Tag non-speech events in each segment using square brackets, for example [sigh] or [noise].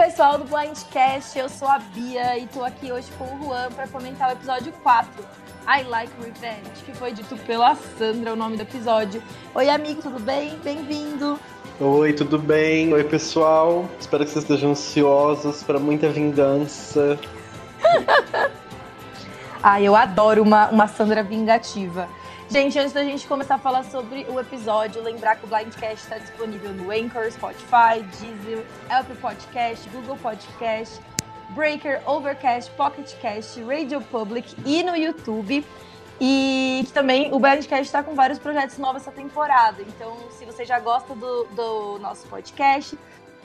pessoal do Blindcast, eu sou a Bia e tô aqui hoje com o Juan para comentar o episódio 4, I Like Revenge, que foi dito pela Sandra, o nome do episódio. Oi, amigo, tudo bem? Bem-vindo. Oi, tudo bem? Oi, pessoal. Espero que vocês estejam ansiosos para muita vingança. [laughs] ah, eu adoro uma, uma Sandra vingativa. Gente, antes da gente começar a falar sobre o episódio, lembrar que o Blindcast está disponível no Anchor, Spotify, Deezer, Apple Podcast, Google Podcast, Breaker, Overcast, Pocket Cast, Radio Public e no YouTube. E também o Blindcast está com vários projetos novos essa temporada. Então, se você já gosta do, do nosso podcast,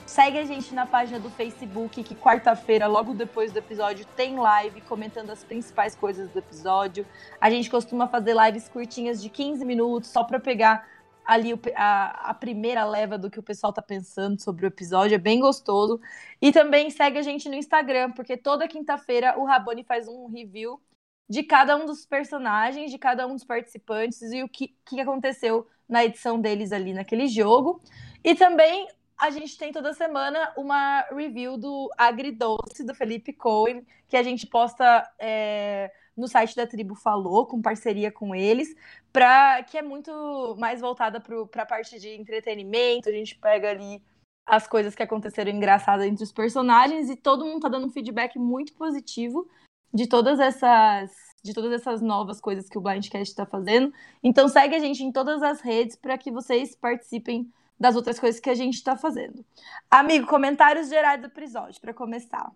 Segue a gente na página do Facebook, que quarta-feira, logo depois do episódio, tem live comentando as principais coisas do episódio. A gente costuma fazer lives curtinhas de 15 minutos, só para pegar ali a, a, primeira leva do que o pessoal tá pensando sobre o episódio. É bem gostoso. E também segue a gente no Instagram, porque toda quinta-feira o Raboni faz um review de cada um dos personagens, de cada um dos participantes e o que, que aconteceu na edição deles ali naquele jogo. E também a gente tem toda semana uma review do Agridoce, do Felipe Cohen, que a gente posta é, no site da Tribo Falou, com parceria com eles, pra, que é muito mais voltada para a parte de entretenimento. A gente pega ali as coisas que aconteceram engraçadas entre os personagens e todo mundo tá dando um feedback muito positivo de todas essas de todas essas novas coisas que o Blindcast está fazendo. Então segue a gente em todas as redes para que vocês participem das outras coisas que a gente está fazendo. Amigo, comentários gerais do episódio, para começar.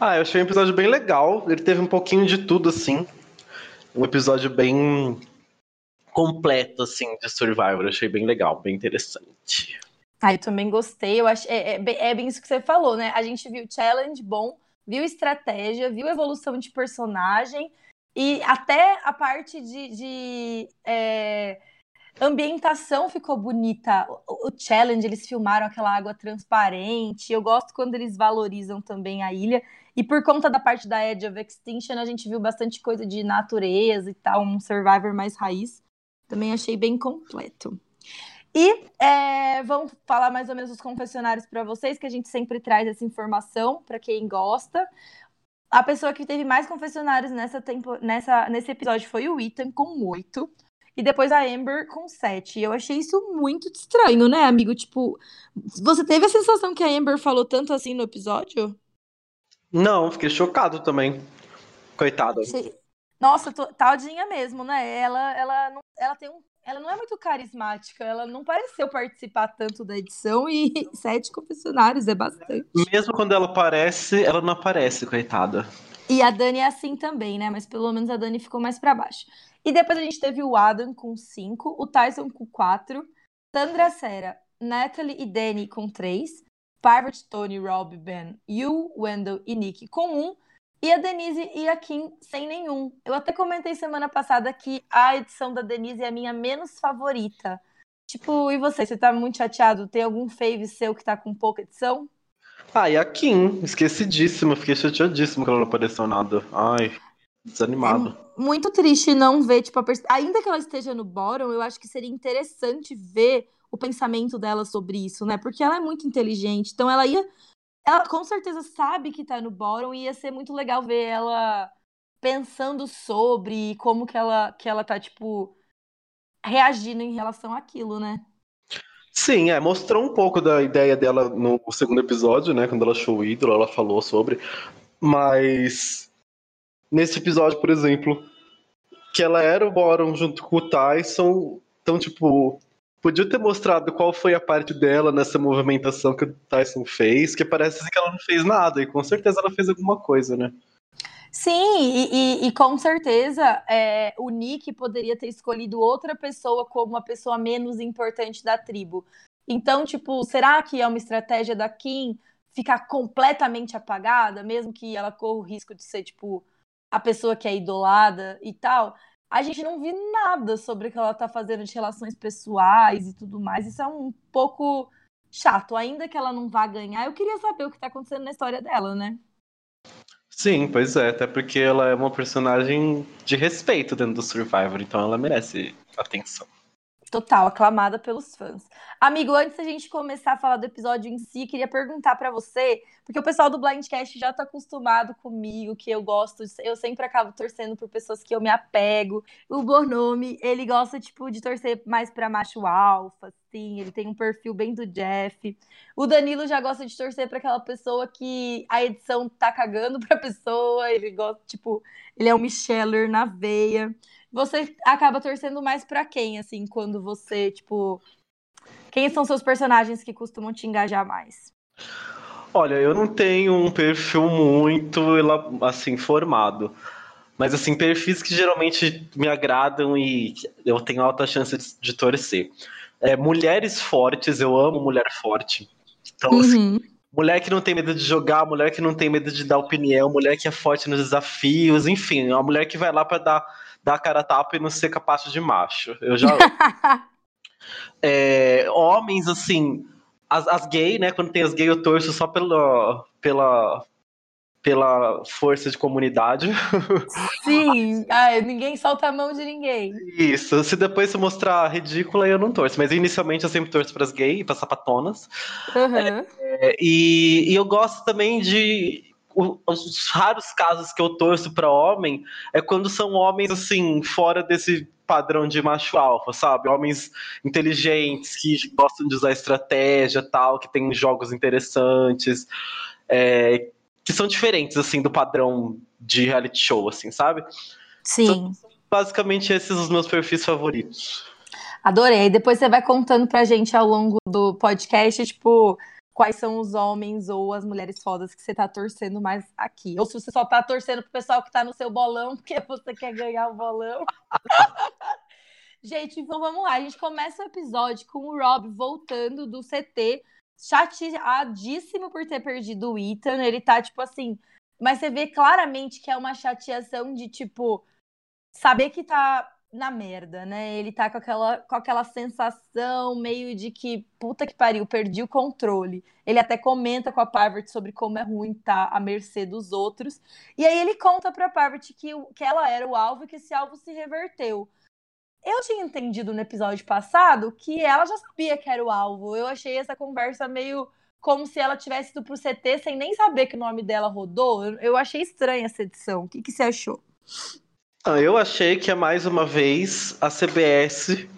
Ah, eu achei um episódio bem legal. Ele teve um pouquinho de tudo, assim. Um episódio bem completo, assim, de Survivor. Eu achei bem legal, bem interessante. Ah, eu também gostei. Eu acho, é, é, é bem isso que você falou, né? A gente viu challenge bom, viu estratégia, viu evolução de personagem e até a parte de, de é, ambientação ficou bonita. O, o, challenge, eles filmaram aquela água transparente. Eu gosto quando eles valorizam também a ilha. E por conta da parte da Edge of Extinction, a gente viu bastante coisa de natureza e tal, um Survivor mais raiz. Também achei bem completo. E é, vamos falar mais ou menos os confessionários para vocês, que a gente sempre traz essa informação para quem gosta. A pessoa que teve mais confessionários nessa tempo, nessa, nesse episódio foi o Ethan, com oito e depois a Amber com 7. Eu achei isso muito estranho, né, amigo? Tipo, você teve a sensação que a Amber falou tanto assim no episódio? Não, fiquei chocado também. Coitada. Nossa, tô, tadinha mesmo, né? Ela, ela, não, ela tem um. Ela não é muito carismática, ela não pareceu participar tanto da edição e [laughs] sete confessionários é bastante. Mesmo quando ela aparece, ela não aparece, coitada. E a Dani é assim também, né? Mas pelo menos a Dani ficou mais para baixo. E depois a gente teve o Adam com 5, o Tyson com 4, Sandra Serra, Natalie e Danny com 3, Parvati, Tony, Rob, Ben, Yu, Wendell e Nick com 1, um, e a Denise e a Kim sem nenhum. Eu até comentei semana passada que a edição da Denise é a minha menos favorita. Tipo, e você? Você tá muito chateado? Tem algum fave seu que tá com pouca edição? Ah, e a Kim, esquecidíssima, fiquei chateadíssimo que ela não apareceu nada. Ai, desanimado. É muito triste não ver, tipo, pers... ainda que ela esteja no bottom, eu acho que seria interessante ver o pensamento dela sobre isso, né? Porque ela é muito inteligente, então ela ia. Ela com certeza sabe que tá no bottom e ia ser muito legal ver ela pensando sobre como que ela, que ela tá, tipo, reagindo em relação àquilo, né? Sim, é, mostrou um pouco da ideia dela no segundo episódio, né? Quando ela achou o ídolo, ela falou sobre. Mas nesse episódio, por exemplo, que ela era o Boron junto com o Tyson. Então, tipo, podia ter mostrado qual foi a parte dela nessa movimentação que o Tyson fez, que parece que ela não fez nada, e com certeza ela fez alguma coisa, né? Sim, e, e, e com certeza é, o Nick poderia ter escolhido outra pessoa como a pessoa menos importante da tribo. Então, tipo, será que é uma estratégia da Kim ficar completamente apagada, mesmo que ela corra o risco de ser, tipo, a pessoa que é idolada e tal, a gente não vê nada sobre o que ela tá fazendo de relações pessoais e tudo mais. Isso é um pouco chato. Ainda que ela não vá ganhar, eu queria saber o que tá acontecendo na história dela, né? Sim, pois é, até porque ela é uma personagem de respeito dentro do Survivor, então ela merece atenção. Total, aclamada pelos fãs. Amigo, antes da gente começar a falar do episódio em si, queria perguntar para você, porque o pessoal do Blindcast já tá acostumado comigo, que eu gosto, eu sempre acabo torcendo por pessoas que eu me apego. O Bonome, ele gosta, tipo, de torcer mais pra macho alfa, assim, ele tem um perfil bem do Jeff. O Danilo já gosta de torcer para aquela pessoa que a edição tá cagando [laughs] pra pessoa, ele gosta, tipo, ele é um Micheller na veia você acaba torcendo mais para quem, assim, quando você, tipo. Quem são seus personagens que costumam te engajar mais? Olha, eu não tenho um perfil muito assim formado. Mas assim, perfis que geralmente me agradam e eu tenho alta chance de, de torcer. É, mulheres fortes, eu amo mulher forte. Então, assim, uhum. assim, mulher que não tem medo de jogar, mulher que não tem medo de dar opinião, mulher que é forte nos desafios, enfim, uma mulher que vai lá para dar dar cara a tapa e não ser capaz de macho. Eu já. [laughs] é, homens, assim. As, as gays, né? Quando tem as gays, eu torço só pela, pela, pela força de comunidade. [laughs] Sim, ah, ninguém solta a mão de ninguém. Isso, se depois se mostrar ridícula, eu não torço. Mas inicialmente eu sempre torço para as gays, para sapatonas. Uhum. É, e, e eu gosto também de os raros casos que eu torço para homem é quando são homens assim fora desse padrão de macho alfa, sabe? Homens inteligentes que gostam de usar estratégia, tal, que tem jogos interessantes, é, que são diferentes assim do padrão de reality show, assim, sabe? Sim. Então, basicamente esses são os meus perfis favoritos. Adorei. Depois você vai contando pra gente ao longo do podcast, tipo, quais são os homens ou as mulheres fodas que você tá torcendo mais aqui. Ou se você só tá torcendo pro pessoal que tá no seu bolão, [laughs] porque você quer ganhar o bolão. [laughs] gente, então vamos lá. A gente começa o episódio com o Rob voltando do CT, chateadíssimo por ter perdido o Ethan. Ele tá, tipo assim. Mas você vê claramente que é uma chateação de, tipo, saber que tá na merda, né? Ele tá com aquela, com aquela sensação meio de que, puta que pariu, perdi o controle. Ele até comenta com a Parvati sobre como é ruim estar tá à mercê dos outros. E aí ele conta pra Parvati que, que ela era o alvo e que esse alvo se reverteu. Eu tinha entendido no episódio passado que ela já sabia que era o alvo. Eu achei essa conversa meio como se ela tivesse ido pro CT sem nem saber que o nome dela rodou. Eu achei estranha essa edição. O que, que você achou? Ah, eu achei que é mais uma vez a CBS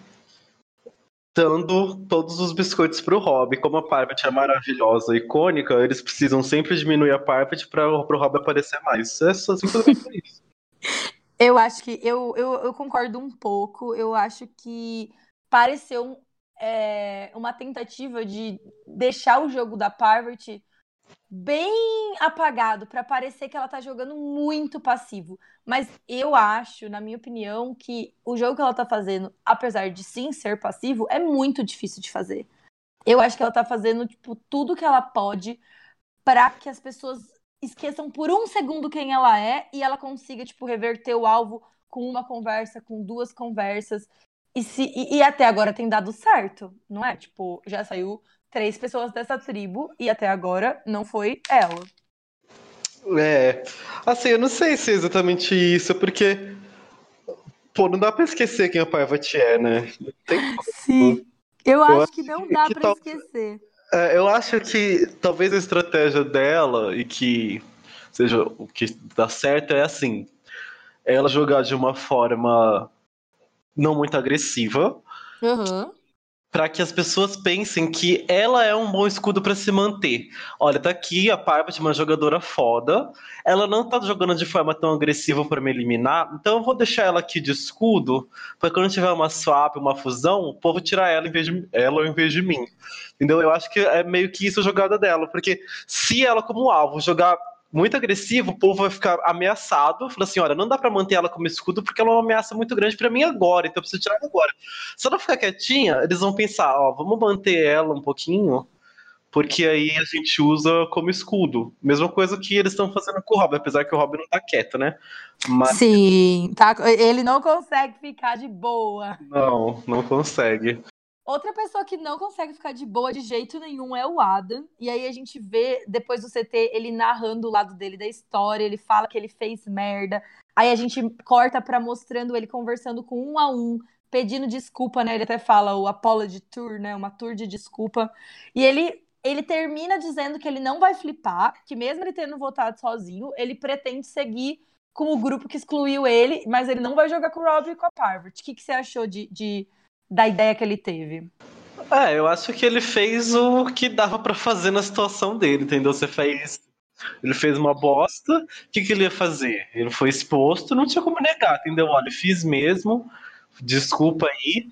dando todos os biscoitos pro Rob. Como a Parvati é maravilhosa, icônica, eles precisam sempre diminuir a Parvati para o Rob aparecer mais. É só simplesmente isso. [laughs] Eu acho que eu, eu, eu, concordo um pouco. Eu acho que pareceu é, uma tentativa de deixar o jogo da Parvati bem apagado para parecer que ela tá jogando muito passivo. Mas eu acho, na minha opinião, que o jogo que ela tá fazendo, apesar de sim ser passivo, é muito difícil de fazer. Eu acho que ela tá fazendo tipo tudo que ela pode para que as pessoas esqueçam por um segundo quem ela é e ela consiga tipo reverter o alvo com uma conversa, com duas conversas. E, se, e, e até agora tem dado certo, não é? Tipo, já saiu três pessoas dessa tribo e até agora não foi ela. É, assim, eu não sei se é exatamente isso, porque, pô, não dá pra esquecer quem a Parvati é, né? Sim, eu, eu acho, acho, que não dá que pra tal... esquecer. É, eu acho que talvez a estratégia dela e que seja o que dá certo é assim, ela jogar de uma forma não muito agressiva, uhum para que as pessoas pensem que ela é um bom escudo para se manter. Olha, tá aqui a Parvati, uma jogadora foda. Ela não tá jogando de forma tão agressiva para me eliminar, então eu vou deixar ela aqui de escudo, para quando tiver uma swap, uma fusão, o povo tirar ela em vez de ela em vez de mim. Entendeu? Eu acho que é meio que isso a jogada dela, porque se ela como alvo jogar muito agressivo, o povo vai ficar ameaçado. Fala assim: olha, não dá para manter ela como escudo porque ela é uma ameaça muito grande para mim agora, então eu preciso tirar ela agora. Se ela ficar quietinha, eles vão pensar: ó, vamos manter ela um pouquinho, porque aí a gente usa como escudo. Mesma coisa que eles estão fazendo com o Robin, apesar que o Robin não tá quieto, né? Mas... Sim, tá, ele não consegue ficar de boa. Não, não consegue. Outra pessoa que não consegue ficar de boa de jeito nenhum é o Adam. E aí a gente vê, depois do CT, ele narrando o lado dele da história, ele fala que ele fez merda. Aí a gente corta pra mostrando ele conversando com um a um, pedindo desculpa, né? Ele até fala o apology tour, né? Uma tour de desculpa. E ele ele termina dizendo que ele não vai flipar, que mesmo ele tendo votado sozinho, ele pretende seguir com o grupo que excluiu ele, mas ele não vai jogar com o Rob e com a Parvati. O que, que você achou de, de, da ideia que ele teve? É, eu acho que ele fez o que dava para fazer na situação dele, entendeu? Você fez. Ele fez uma bosta, o que, que ele ia fazer? Ele foi exposto, não tinha como negar, entendeu? Olha, fiz mesmo, desculpa aí.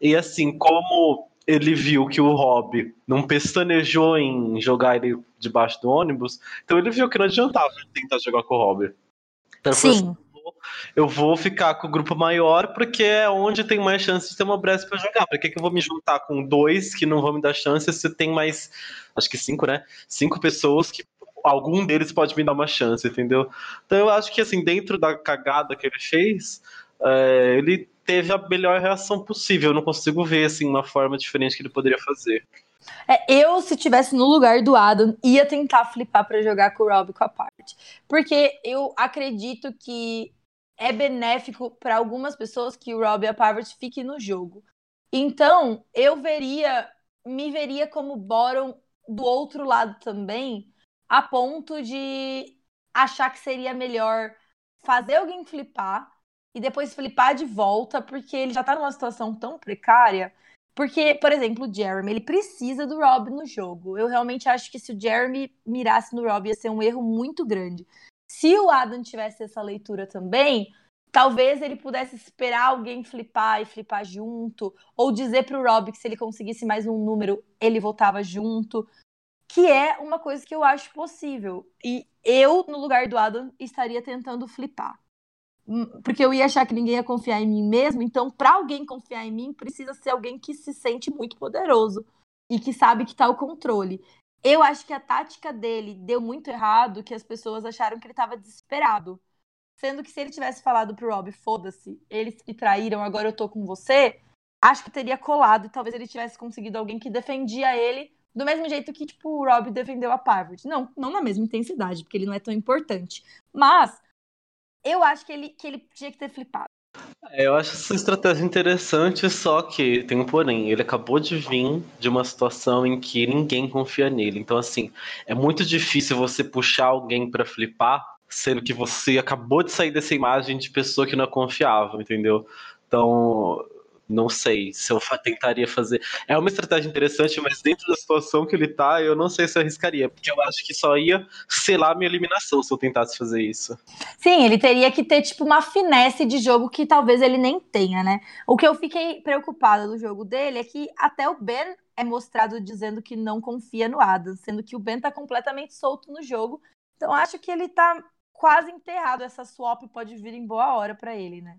E assim, como ele viu que o Rob não pestanejou em jogar ele debaixo do ônibus, então ele viu que não adiantava tentar jogar com o Rob. Então, Sim. Assim, eu vou ficar com o grupo maior porque é onde tem mais chance de ter uma brecha para jogar. Por que, que eu vou me juntar com dois que não vão me dar chance se tem mais, acho que cinco, né? Cinco pessoas que algum deles pode me dar uma chance, entendeu? Então eu acho que assim, dentro da cagada que ele fez, é, ele teve a melhor reação possível. Eu não consigo ver assim uma forma diferente que ele poderia fazer. É, eu, se tivesse no lugar do Adam, ia tentar flipar para jogar com o Rob com a parte. Porque eu acredito que é benéfico para algumas pessoas que o Rob e a Parvati fiquem no jogo. Então, eu veria, me veria como Boron do outro lado também, a ponto de achar que seria melhor fazer alguém flipar e depois flipar de volta, porque ele já tá numa situação tão precária. Porque, por exemplo, o Jeremy, ele precisa do Rob no jogo. Eu realmente acho que se o Jeremy mirasse no Rob ia ser um erro muito grande. Se o Adam tivesse essa leitura também, talvez ele pudesse esperar alguém flipar e flipar junto, ou dizer pro Rob que se ele conseguisse mais um número, ele voltava junto, que é uma coisa que eu acho possível. E eu, no lugar do Adam, estaria tentando flipar. Hum, porque eu ia achar que ninguém ia confiar em mim mesmo, então para alguém confiar em mim, precisa ser alguém que se sente muito poderoso e que sabe que tá o controle. Eu acho que a tática dele deu muito errado, que as pessoas acharam que ele estava desesperado. Sendo que se ele tivesse falado pro Rob, foda-se, eles me traíram, agora eu tô com você, acho que teria colado e talvez ele tivesse conseguido alguém que defendia ele do mesmo jeito que, tipo, o Rob defendeu a Parvati. Não, não na mesma intensidade, porque ele não é tão importante. Mas eu acho que ele, que ele tinha que ter flipado. É, eu acho essa estratégia interessante, só que tem um porém. Ele acabou de vir de uma situação em que ninguém confia nele. Então, assim, é muito difícil você puxar alguém para flipar, sendo que você acabou de sair dessa imagem de pessoa que não é confiável, entendeu? Então, não sei se eu tentaria fazer. É uma estratégia interessante, mas dentro da situação que ele tá, eu não sei se eu arriscaria, porque eu acho que só ia selar minha eliminação se eu tentasse fazer isso. Sim, ele teria que ter, tipo, uma finesse de jogo que talvez ele nem tenha, né? O que eu fiquei preocupada do jogo dele é que até o Ben é mostrado dizendo que não confia no Adam, sendo que o Ben tá completamente solto no jogo. Então acho que ele tá quase enterrado. Essa swap pode vir em boa hora para ele, né?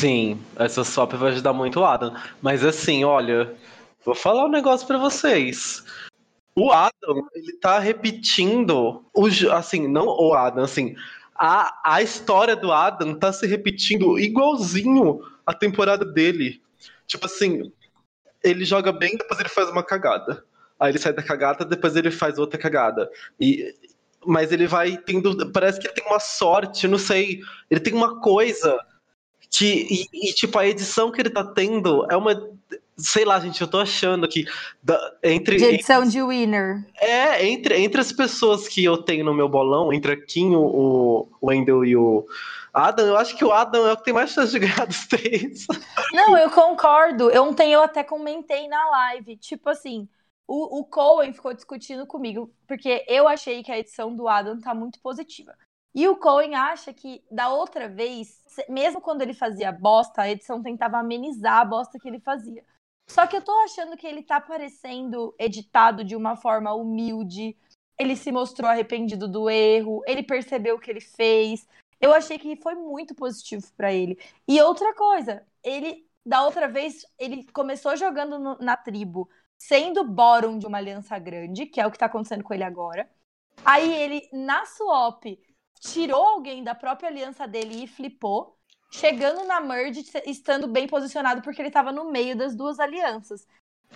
Sim, essa swap vai ajudar muito o Adam. Mas assim, olha, vou falar um negócio para vocês. O Adam, ele tá repetindo, o, assim, não o Adam, assim, a, a história do Adam tá se repetindo igualzinho a temporada dele. Tipo assim, ele joga bem, depois ele faz uma cagada. Aí ele sai da cagada, depois ele faz outra cagada. E, mas ele vai tendo. Parece que ele tem uma sorte, não sei. Ele tem uma coisa que, e, e, tipo, a edição que ele tá tendo é uma. Sei lá, gente, eu tô achando que. Da, entre, de edição entre, de winner. É, entre, entre as pessoas que eu tenho no meu bolão, entre a Kim, o, o Wendell e o. Adam, eu acho que o Adam é o que tem mais chance de ganhar dos três. [laughs] Não, eu concordo. Ontem eu até comentei na live. Tipo assim, o, o Cohen ficou discutindo comigo, porque eu achei que a edição do Adam tá muito positiva. E o Cohen acha que da outra vez, mesmo quando ele fazia bosta, a edição tentava amenizar a bosta que ele fazia. Só que eu tô achando que ele tá parecendo editado de uma forma humilde. Ele se mostrou arrependido do erro, ele percebeu o que ele fez. Eu achei que foi muito positivo para ele. E outra coisa, ele da outra vez ele começou jogando no, na tribo, sendo Boron de uma aliança grande, que é o que tá acontecendo com ele agora. Aí ele na swap tirou alguém da própria aliança dele e flipou, chegando na merge, estando bem posicionado porque ele estava no meio das duas alianças.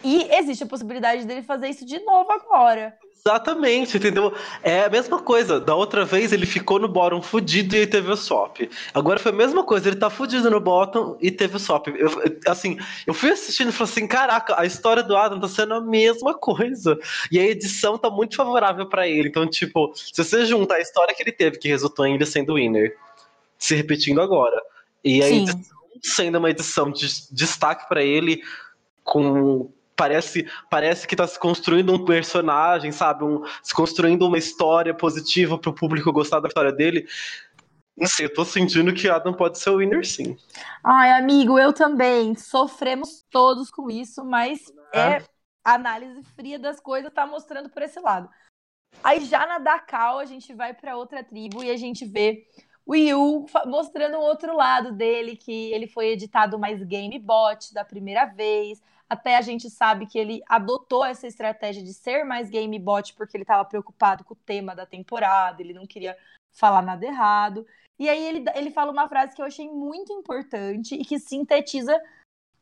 E existe a possibilidade dele fazer isso de novo agora. Exatamente, entendeu? É a mesma coisa. Da outra vez ele ficou no bottom fudido e aí teve o swap. Agora foi a mesma coisa, ele tá fudido no bottom e teve o swap. Eu, assim, eu fui assistindo e falei assim: caraca, a história do Adam tá sendo a mesma coisa. E a edição tá muito favorável para ele. Então, tipo, se você juntar a história que ele teve, que resultou em ele sendo winner, se repetindo agora, e a edição sendo uma edição de destaque para ele, com parece, parece que tá se construindo um personagem, sabe? Um, se construindo uma história positiva pro público gostar da história dele. Não sei, eu tô sentindo que Adam pode ser o winner, sim. Ai, amigo, eu também. Sofremos todos com isso, mas é, é a análise fria das coisas tá mostrando por esse lado. Aí já na Dakar, a gente vai para outra tribo e a gente vê o Yu mostrando um outro lado dele, que ele foi editado mais game bot da primeira vez. Até a gente sabe que ele adotou essa estratégia de ser mais game bot porque ele estava preocupado com o tema da temporada, ele não queria falar nada errado. E aí ele, ele fala uma frase que eu achei muito importante e que sintetiza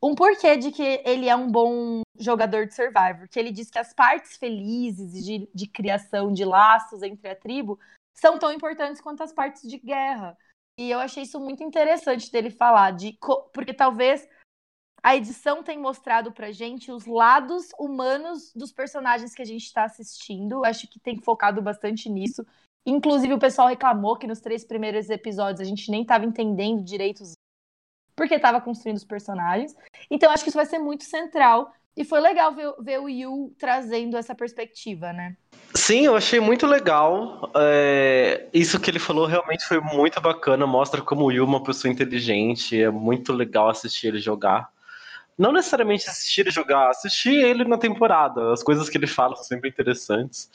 um porquê de que ele é um bom jogador de Survivor. Que ele diz que as partes felizes de, de criação de laços entre a tribo são tão importantes quanto as partes de guerra. E eu achei isso muito interessante dele falar, de porque talvez a edição tem mostrado pra gente os lados humanos dos personagens que a gente está assistindo. Acho que tem focado bastante nisso. Inclusive, o pessoal reclamou que nos três primeiros episódios a gente nem estava entendendo direito porque estava construindo os personagens. Então, acho que isso vai ser muito central. E foi legal ver, ver o Yu trazendo essa perspectiva, né? Sim, eu achei muito legal. É, isso que ele falou realmente foi muito bacana. Mostra como o Yu é uma pessoa inteligente. É muito legal assistir ele jogar não necessariamente assistir ele jogar, assistir ele na temporada. As coisas que ele fala são sempre interessantes.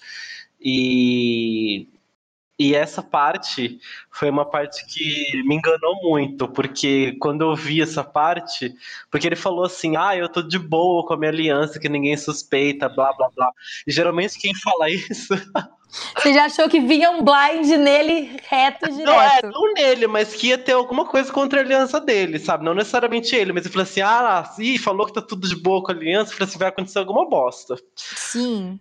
E e essa parte foi uma parte que me enganou muito, porque quando eu vi essa parte, porque ele falou assim: ah, eu tô de boa com a minha aliança, que ninguém suspeita, blá blá blá. E geralmente quem fala [laughs] isso. Você já achou que vinha um blind nele reto direto? Não, é, não nele, mas que ia ter alguma coisa contra a aliança dele, sabe? Não necessariamente ele, mas ele falou assim: ah, ih, falou que tá tudo de boa com a aliança, falou assim: vai acontecer alguma bosta. Sim.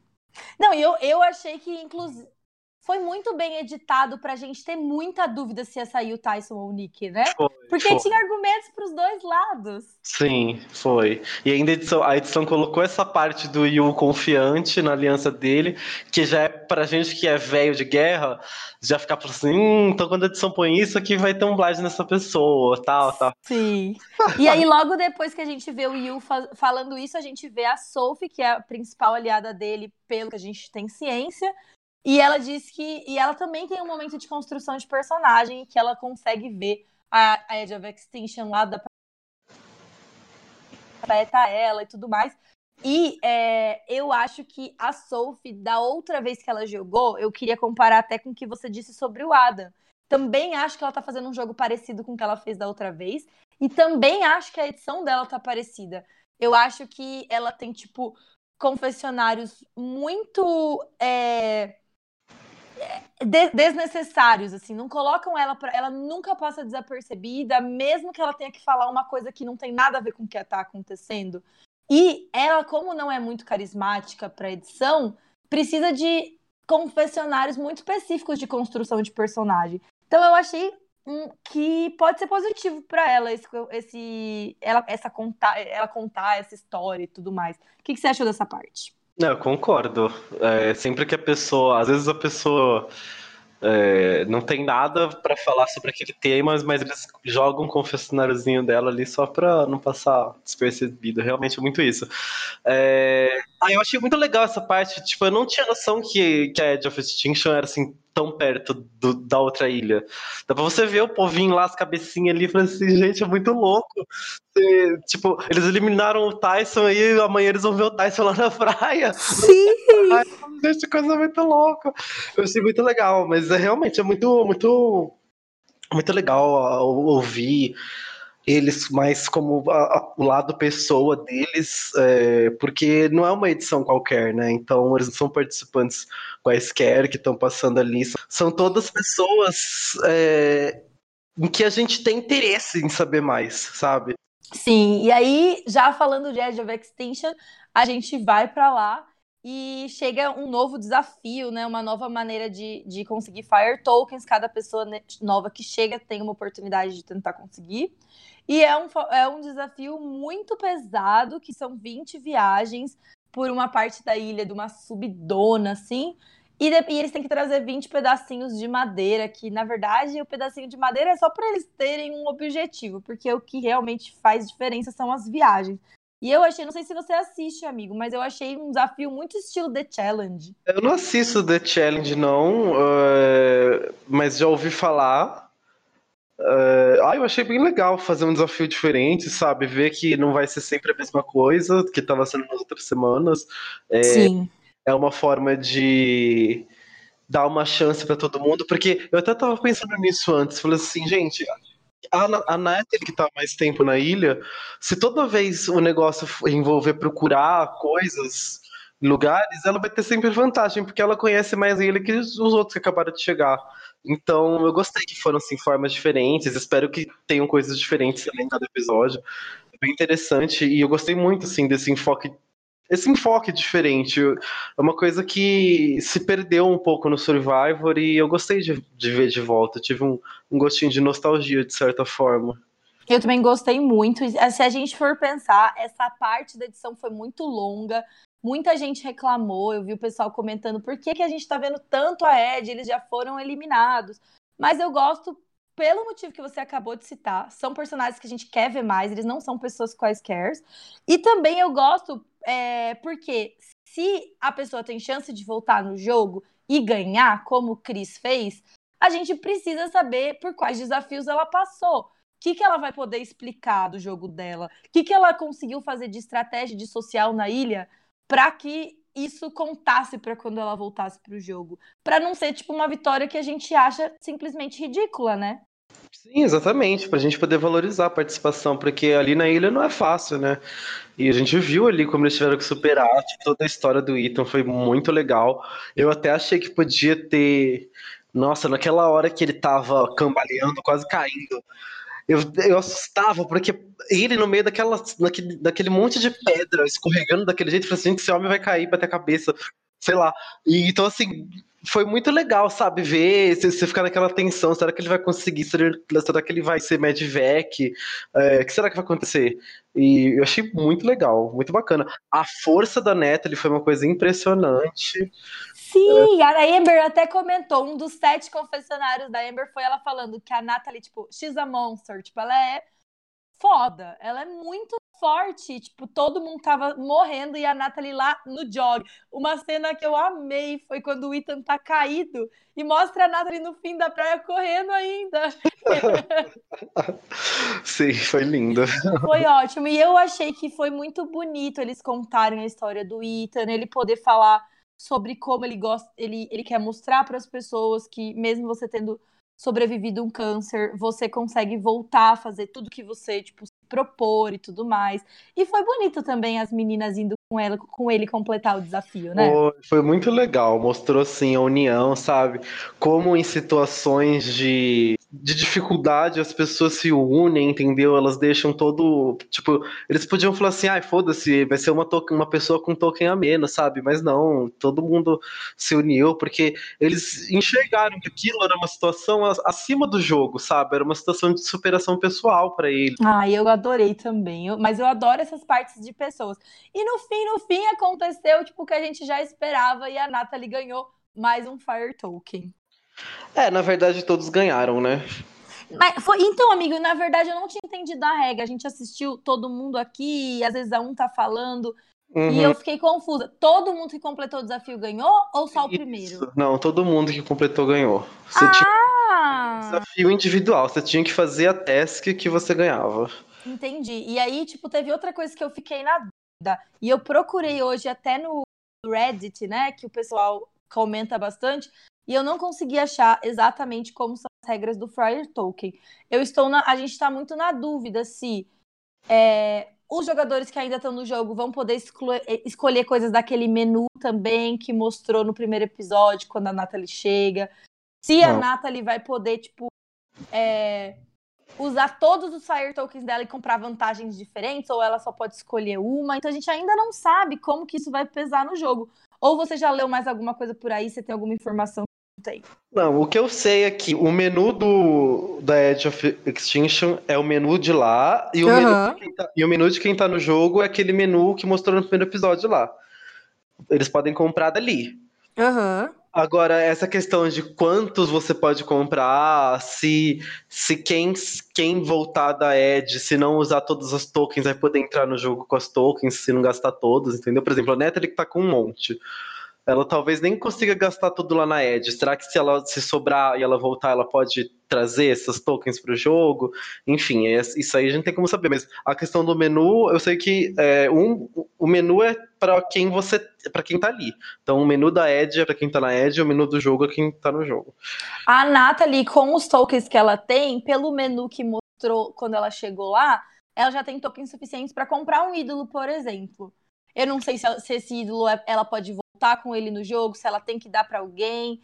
Não, eu, eu achei que, inclusive foi muito bem editado pra gente ter muita dúvida se ia sair o Tyson ou o Nick, né? Foi, Porque foi. tinha argumentos pros dois lados. Sim, foi. E ainda a edição, a edição colocou essa parte do Yu confiante na aliança dele, que já é pra gente que é velho de guerra, já ficar assim, hum, então quando a edição põe isso aqui vai ter um blind nessa pessoa, tal, tal. Sim. E aí logo depois que a gente vê o Yu fa falando isso, a gente vê a Sophie, que é a principal aliada dele, pelo que a gente tem ciência, e ela diz que. E ela também tem um momento de construção de personagem que ela consegue ver a, a Edge of Extinction lá da afeta ela e tudo mais. E é, eu acho que a Sophie, da outra vez que ela jogou, eu queria comparar até com o que você disse sobre o Adam. Também acho que ela tá fazendo um jogo parecido com o que ela fez da outra vez. E também acho que a edição dela tá parecida. Eu acho que ela tem, tipo, confessionários muito. É desnecessários, assim, não colocam ela para ela nunca passa desapercebida, mesmo que ela tenha que falar uma coisa que não tem nada a ver com o que está acontecendo. E ela, como não é muito carismática para edição, precisa de confessionários muito específicos de construção de personagem. Então eu achei que pode ser positivo para ela esse, esse ela essa contar ela contar essa história e tudo mais. O que, que você achou dessa parte? Não, eu concordo. É, sempre que a pessoa. Às vezes a pessoa é, não tem nada para falar sobre aquele tema, mas eles jogam um confessionáriozinho dela ali só pra não passar despercebido. Realmente é muito isso. É... Ah, eu achei muito legal essa parte. Tipo, eu não tinha noção que, que a Edge of Extinction era assim tão perto do, da outra ilha. Dá pra você ver o povinho lá, as cabecinhas ali, e falar assim, gente, é muito louco. E, tipo, eles eliminaram o Tyson e amanhã eles vão ver o Tyson lá na praia. Sim! [laughs] gente, coisa muito louca. Eu achei muito legal, mas é realmente é muito, muito, muito legal ouvir eles mais como a, a, o lado pessoa deles, é, porque não é uma edição qualquer, né? Então eles não são participantes quaisquer que estão passando ali, são todas pessoas é, em que a gente tem interesse em saber mais, sabe? Sim, e aí, já falando de Edge of Extinction, a gente vai para lá e chega um novo desafio, né? Uma nova maneira de, de conseguir Fire Tokens. Cada pessoa nova que chega tem uma oportunidade de tentar conseguir. E é um, é um desafio muito pesado, que são 20 viagens por uma parte da ilha, de uma subdona, assim. E, de, e, eles têm que trazer 20 pedacinhos de madeira, que na verdade o pedacinho de madeira é só para eles terem um objetivo, porque o que realmente faz diferença são as viagens. E eu achei, não sei se você assiste, amigo, mas eu achei um desafio muito estilo The Challenge. Eu não assisto The Challenge, não, uh, mas já ouvi falar. Uh, ah, eu achei bem legal fazer um desafio diferente, sabe? Ver que não vai ser sempre a mesma coisa que estava sendo nas outras semanas. É, Sim é uma forma de dar uma chance para todo mundo, porque eu até tava pensando nisso antes, falei assim, gente, a, a Natalie que tá mais tempo na ilha, se toda vez o negócio envolver procurar coisas, lugares, ela vai ter sempre vantagem, porque ela conhece mais a ilha que os outros que acabaram de chegar. Então, eu gostei que foram assim formas diferentes, espero que tenham coisas diferentes além cada episódio. É bem interessante e eu gostei muito assim desse enfoque esse enfoque diferente. É uma coisa que se perdeu um pouco no Survivor e eu gostei de, de ver de volta. Tive um, um gostinho de nostalgia, de certa forma. Eu também gostei muito. Se a gente for pensar, essa parte da edição foi muito longa. Muita gente reclamou. Eu vi o pessoal comentando por que, que a gente está vendo tanto a Ed, eles já foram eliminados. Mas eu gosto pelo motivo que você acabou de citar. São personagens que a gente quer ver mais, eles não são pessoas quaisquer. E também eu gosto é, porque se a pessoa tem chance de voltar no jogo e ganhar, como o Chris fez, a gente precisa saber por quais desafios ela passou. O que, que ela vai poder explicar do jogo dela? O que, que ela conseguiu fazer de estratégia de social na ilha para que isso contasse para quando ela voltasse para o jogo? Para não ser tipo uma vitória que a gente acha simplesmente ridícula, né? Sim, exatamente, para a gente poder valorizar a participação, porque ali na ilha não é fácil, né? E a gente viu ali como eles tiveram que superar, toda a história do Ethan foi muito legal. Eu até achei que podia ter. Nossa, naquela hora que ele tava cambaleando, quase caindo. Eu, eu assustava, porque ele no meio daquela, daquele, daquele monte de pedra, escorregando daquele jeito, eu falei assim, esse homem vai cair, bater a cabeça, sei lá. E, então, assim, foi muito legal, sabe? Ver, você ficar naquela tensão, será que ele vai conseguir? Será que ele vai ser Medvec? É, o que será que vai acontecer? E eu achei muito legal, muito bacana. A força da Natalie foi uma coisa impressionante. Sim, a Amber até comentou, um dos sete confessionários da Amber foi ela falando que a Natalie, tipo, she's a monster, tipo, ela é foda, ela é muito forte, tipo, todo mundo tava morrendo e a Natalie lá no jog. Uma cena que eu amei foi quando o Ethan tá caído e mostra a Natalie no fim da praia correndo ainda. [laughs] Sim, foi lindo. Foi ótimo. E eu achei que foi muito bonito eles contarem a história do Ethan, ele poder falar sobre como ele gosta, ele, ele quer mostrar para as pessoas que mesmo você tendo sobrevivido um câncer, você consegue voltar a fazer tudo que você, tipo, se propor e tudo mais. E foi bonito também as meninas indo com ela, com ele completar o desafio, né? Foi, foi muito legal, mostrou assim a união, sabe? Como em situações de de dificuldade as pessoas se unem, entendeu? Elas deixam todo. Tipo, eles podiam falar assim, ai, foda-se, vai ser uma, token, uma pessoa com token a menos, sabe? Mas não, todo mundo se uniu, porque eles enxergaram que aquilo era uma situação acima do jogo, sabe? Era uma situação de superação pessoal para ele. Ah, eu adorei também. Eu, mas eu adoro essas partes de pessoas. E no fim, no fim, aconteceu, tipo, o que a gente já esperava e a Natalie ganhou mais um Fire Token. É, na verdade todos ganharam, né? Mas foi, então, amigo, na verdade eu não tinha entendido a regra. A gente assistiu todo mundo aqui, e às vezes a um tá falando. Uhum. E eu fiquei confusa. Todo mundo que completou o desafio ganhou ou só o primeiro? Não, todo mundo que completou ganhou. Você ah! tinha um desafio individual, você tinha que fazer a task que você ganhava. Entendi. E aí, tipo, teve outra coisa que eu fiquei na dúvida. E eu procurei hoje até no Reddit, né? Que o pessoal comenta bastante e eu não consegui achar exatamente como são as regras do Friar Token. Eu estou na, a gente está muito na dúvida se é, os jogadores que ainda estão no jogo vão poder é, escolher coisas daquele menu também que mostrou no primeiro episódio quando a Natalie chega. Se não. a Natalie vai poder, tipo, é, usar todos os Fire Tokens dela e comprar vantagens diferentes, ou ela só pode escolher uma. Então a gente ainda não sabe como que isso vai pesar no jogo. Ou você já leu mais alguma coisa por aí, você tem alguma informação tem? Não, o que eu sei é que o menu do da Edge of Extinction é o menu de lá, e o, Aham. menu, de quem tá, e o menu de quem tá no jogo é aquele menu que mostrou no primeiro episódio lá. Eles podem comprar dali. Aham. Agora, essa questão de quantos você pode comprar, se, se quem, quem voltar da Edge, se não usar todas as tokens, vai poder entrar no jogo com as tokens, se não gastar todas, entendeu? Por exemplo, a Natalie que tá com um monte. Ela talvez nem consiga gastar tudo lá na Edge. Será que se ela se sobrar e ela voltar, ela pode trazer essas tokens para o jogo? Enfim, é- isso aí a gente tem como saber. Mas a questão do menu, eu sei que é, um, o menu é para quem você, para quem tá ali. Então o menu da Edge é para quem tá na Edge, o menu do jogo é quem tá no jogo. A Nathalie, com os tokens que ela tem, pelo menu que mostrou quando ela chegou lá, ela já tem tokens suficientes para comprar um ídolo, por exemplo. Eu não sei se esse ídolo é- ela pode voltar com ele no jogo, se ela tem que dar para alguém.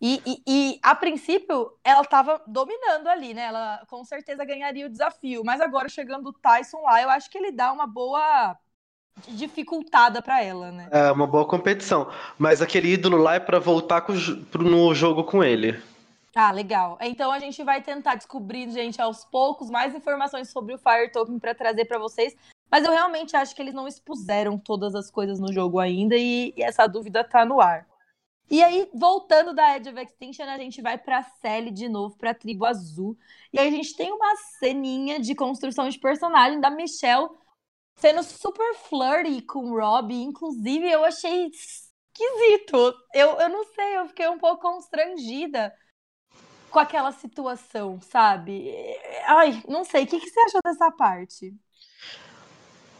E, e- e, a princípio ela estava dominando ali, né? Ela com certeza ganharia o desafio. Mas agora chegando o Tyson lá, eu acho que ele dá uma boa dificultada para ela, né? É uma boa competição. Mas aquele ídolo lá é para voltar com no jogo com ele. Ah, legal. Então a gente vai tentar descobrir, gente, aos poucos, mais informações sobre o Fire Token para trazer para vocês. Mas eu realmente acho que eles não expuseram todas as coisas no jogo ainda e, e essa dúvida tá no ar. E aí, voltando da Edge of Extinction, a gente vai pra Sally de novo, pra Tribo Azul. E aí a gente tem uma ceninha de construção de personagem da Michelle sendo super flirty com o Rob. Inclusive, eu achei esquisito. Eu, eu não sei, eu fiquei um pouco constrangida com aquela situação, sabe? Ai, não sei. O que, que você achou dessa parte?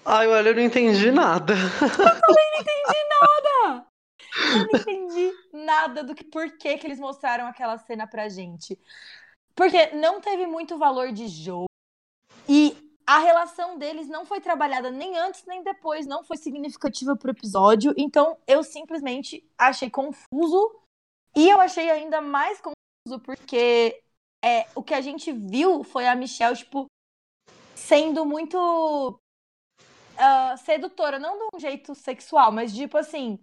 Ai, olha, eu não [laughs] entendi nada. Eu não entendi nada do que por que, que eles mostraram aquela cena pra gente. Porque não teve muito valor de jogo. E a relação deles não foi trabalhada nem antes nem depois, não foi significativa pro episódio. Então eu simplesmente achei confuso. E eu achei ainda mais confuso porque é, o que a gente viu foi a Michelle, tipo, sendo muito ah, sedutora, não de um jeito sexual, mas tipo assim,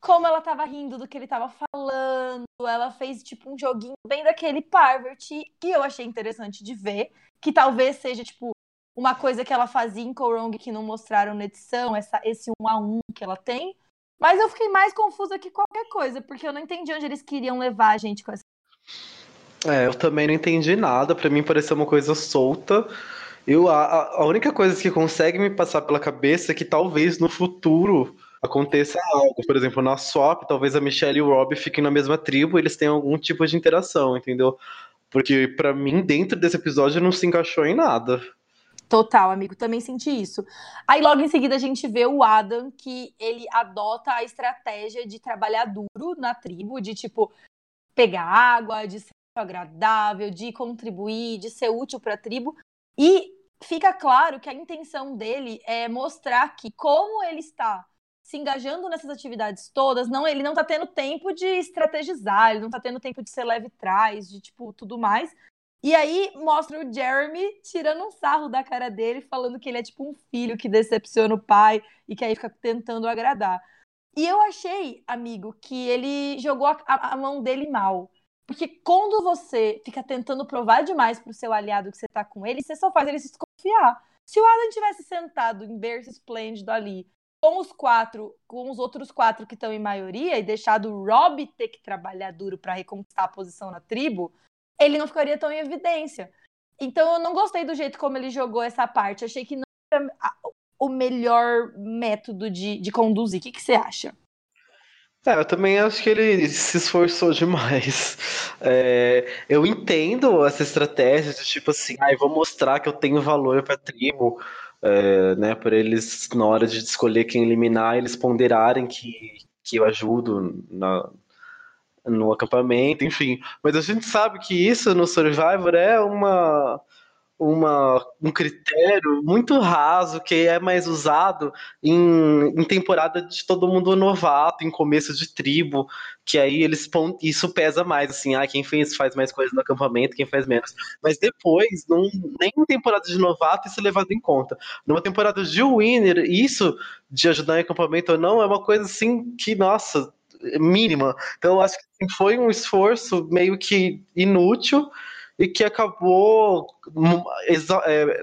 como ela tava rindo do que ele tava falando, ela fez tipo um joguinho bem daquele Parvert, que eu achei interessante de ver, que talvez seja tipo uma coisa que ela fazia em Korong que não mostraram na edição, essa, esse um a um que ela tem. Mas eu fiquei mais confusa que qualquer coisa, porque eu não entendi onde eles queriam levar a gente com essa. É, eu também não entendi nada. Pra mim pareceu uma coisa solta. Eu, a, a- única coisa que consegue me passar pela cabeça é que talvez no futuro aconteça algo. Por exemplo, na Swap, talvez a Michelle e o Rob fiquem na mesma tribo eles tenham algum tipo de interação, entendeu? Porque pra mim, dentro desse episódio, não se encaixou em nada. Total, amigo, também senti isso. Aí logo em seguida a gente vê o Adam que ele adota a estratégia de trabalhar duro na tribo, de tipo pegar água, de ser agradável, de contribuir, de ser útil para a tribo. E fica claro que a intenção dele é mostrar que como ele está se engajando nessas atividades todas, não, ele não tá tendo tempo de estrategizar, ele não tá tendo tempo de ser leve trás, de tipo tudo mais. E aí mostra o Jeremy tirando um sarro da cara dele, falando que ele é tipo um filho que decepciona o pai e que aí fica tentando agradar. E eu achei, amigo, que ele jogou a- a mão dele mal. Porque quando você fica tentando provar demais pro seu aliado que você tá com ele, você só faz ele se desconfiar. Se o Adam tivesse sentado em berço esplêndido ali, com os quatro, com os outros quatro que estão em maioria, e deixado o Rob ter que trabalhar duro pra reconquistar a posição na tribo, ele não ficaria tão em evidência. Então eu não gostei do jeito como ele jogou essa parte. Achei que não era o melhor método de, de conduzir. O que, que você acha? É, eu também acho que ele se esforçou demais. [laughs] É, eu entendo essa estratégia de tipo assim, ah, vou mostrar que eu tenho valor pra tribo, é, né, para eles, na hora de escolher quem eliminar, eles ponderarem que, que eu ajudo na, no acampamento, enfim. Mas a gente sabe que isso no Survivor é uma, uma, um critério muito raso que é mais usado em, em temporada de todo mundo novato, em começo de tribo, que aí eles isso pesa mais, assim, ah, quem fez, faz mais coisas no acampamento, quem faz menos. Mas depois, num, nem em temporada de novato isso é levado em conta. Numa temporada de winner, isso de ajudar em acampamento ou não é uma coisa assim que, nossa, mínima. Então eu acho que assim, foi um esforço meio que inútil e que acabou é,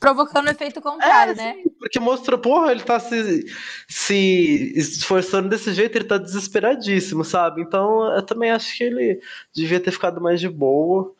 provocando efeito contrário, é, né? Sim, porque mostrou, porra, ele tá se, se esforçando desse jeito, ele tá desesperadíssimo, sabe? Então eu também acho que ele devia ter ficado mais de boa.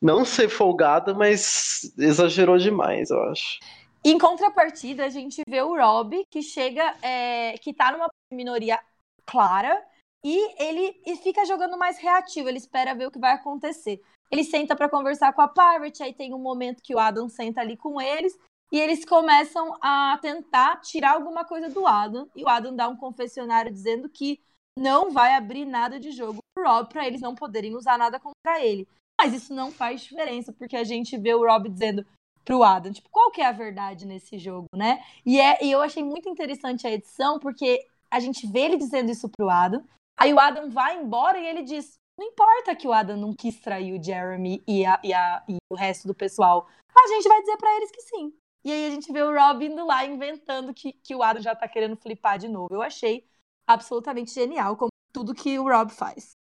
Não ser folgado, mas exagerou demais, eu acho. Em contrapartida, a gente vê o Rob, que chega, é, que tá numa minoria clara, e ele e fica jogando mais reativo, ele espera ver o que vai acontecer. Ele senta para conversar com a Pirate, aí tem um momento que o Adam senta ali com eles, e eles começam a tentar tirar alguma coisa do Adam, e o Adam dá um confessionário dizendo que não vai abrir nada de jogo pro Rob para eles não poderem usar nada contra ele. Mas isso não faz diferença, porque a gente vê o Rob dizendo pro Adam, tipo, qual que é a verdade nesse jogo, né? E, é, e eu achei muito interessante a edição, porque a gente vê ele dizendo isso pro Adam, Aí o Adam vai embora e ele diz: não importa que o Adam não quis trair o Jeremy e, a, e, a, e o resto do pessoal. A gente vai dizer para eles que sim. E aí a gente vê o Rob indo lá inventando que, que o Adam já tá querendo flipar de novo. Eu achei absolutamente genial, como tudo que o Rob faz.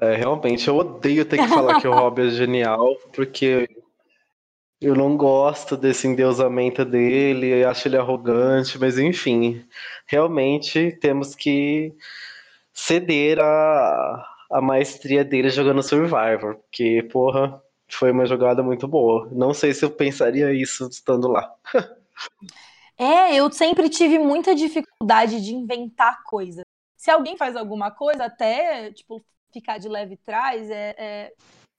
É, realmente, eu odeio ter que falar que o Rob é genial, porque eu não gosto desse endeusamento dele, eu acho ele arrogante, mas enfim, realmente temos que ceder a, a maestria dele jogando Survivor, porque, porra, foi uma jogada muito boa. Não sei se eu pensaria isso estando lá. [laughs] é, eu sempre tive muita dificuldade de inventar coisas. Se alguém faz alguma coisa, até, tipo, ficar de leve trás, é, é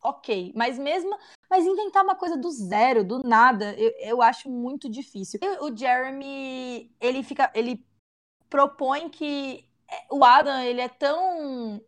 ok. Mas mesmo, mas inventar uma coisa do zero, do nada, eu, eu acho muito difícil. O Jeremy, ele fica, ele propõe que o Adam, ele é tão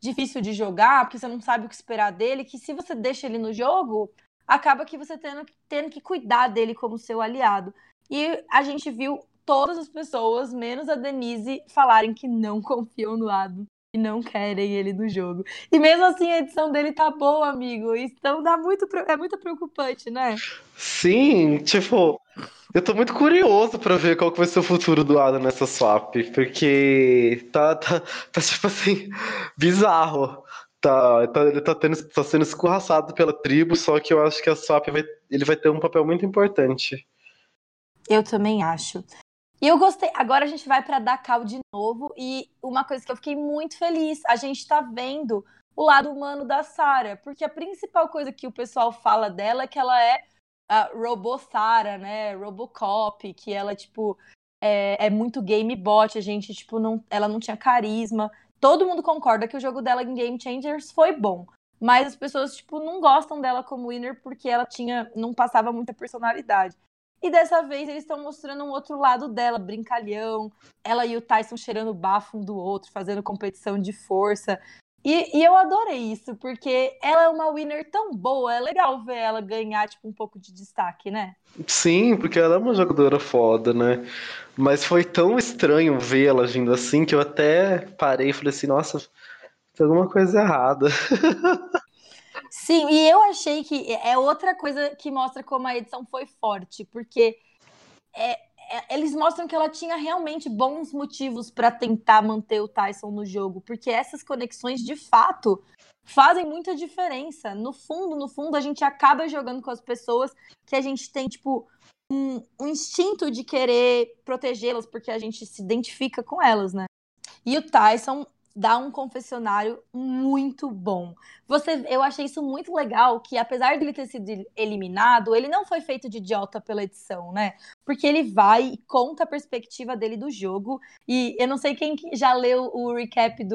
difícil de jogar, porque você não sabe o que esperar dele, que se você deixa ele no jogo, acaba que você tendo, tendo que cuidar dele como seu aliado. E a gente viu todas as pessoas, menos a Denise, falarem que não [laughs] confiam no Adam não querem ele no jogo. E mesmo assim a edição dele tá boa, amigo. Então dá muito, é muito preocupante, né? Sim, tipo, eu tô muito curioso pra ver qual que vai ser o futuro do Adam nessa swap, porque tá, tá, tá tipo assim, bizarro. Tá, tá, ele tá, tendo, tá sendo escorraçado pela tribo, só que eu acho que a swap vai, ele vai ter um papel muito importante. Eu também acho. E eu gostei. Agora a gente vai para Dakar de novo. E uma coisa que eu fiquei muito feliz, a gente tá vendo o lado humano da Sarah. Porque a principal coisa que o pessoal fala dela é que ela é a Robo Sarah, né? Robocop, que ela, tipo, é, é muito game bot, a gente, tipo, não, ela não tinha carisma. Todo mundo concorda que o jogo dela em Game Changers foi bom. Mas as pessoas, tipo, não gostam dela como winner porque ela tinha. não passava muita personalidade. E dessa vez eles estão mostrando um outro lado dela, brincalhão. Ela e o Tyson cheirando bafo um do outro, fazendo competição de força. E, e, eu adorei isso, porque ela é uma winner tão boa, é legal ver ela ganhar, tipo, um pouco de destaque, né? Sim, porque ela é uma jogadora foda, né? Mas foi tão estranho ver ela agindo assim que eu até parei e falei assim, nossa, tem alguma coisa errada. [laughs] Sim, e eu achei que é outra coisa que mostra como a edição foi forte, porque é, é, eles mostram que ela tinha realmente bons motivos para tentar manter o Tyson no jogo, porque essas conexões de fato fazem muita diferença. No fundo, no fundo, a gente acaba jogando com as pessoas que a gente tem, tipo, um, um instinto de querer protegê-las, porque a gente se identifica com elas, né? E o Tyson dá um confessionário muito bom. Você, eu achei isso muito legal, que apesar dele ter sido eliminado, ele não foi feito de idiota pela edição, né? Porque ele vai e conta a perspectiva dele do jogo. E eu não sei quem já leu o recap do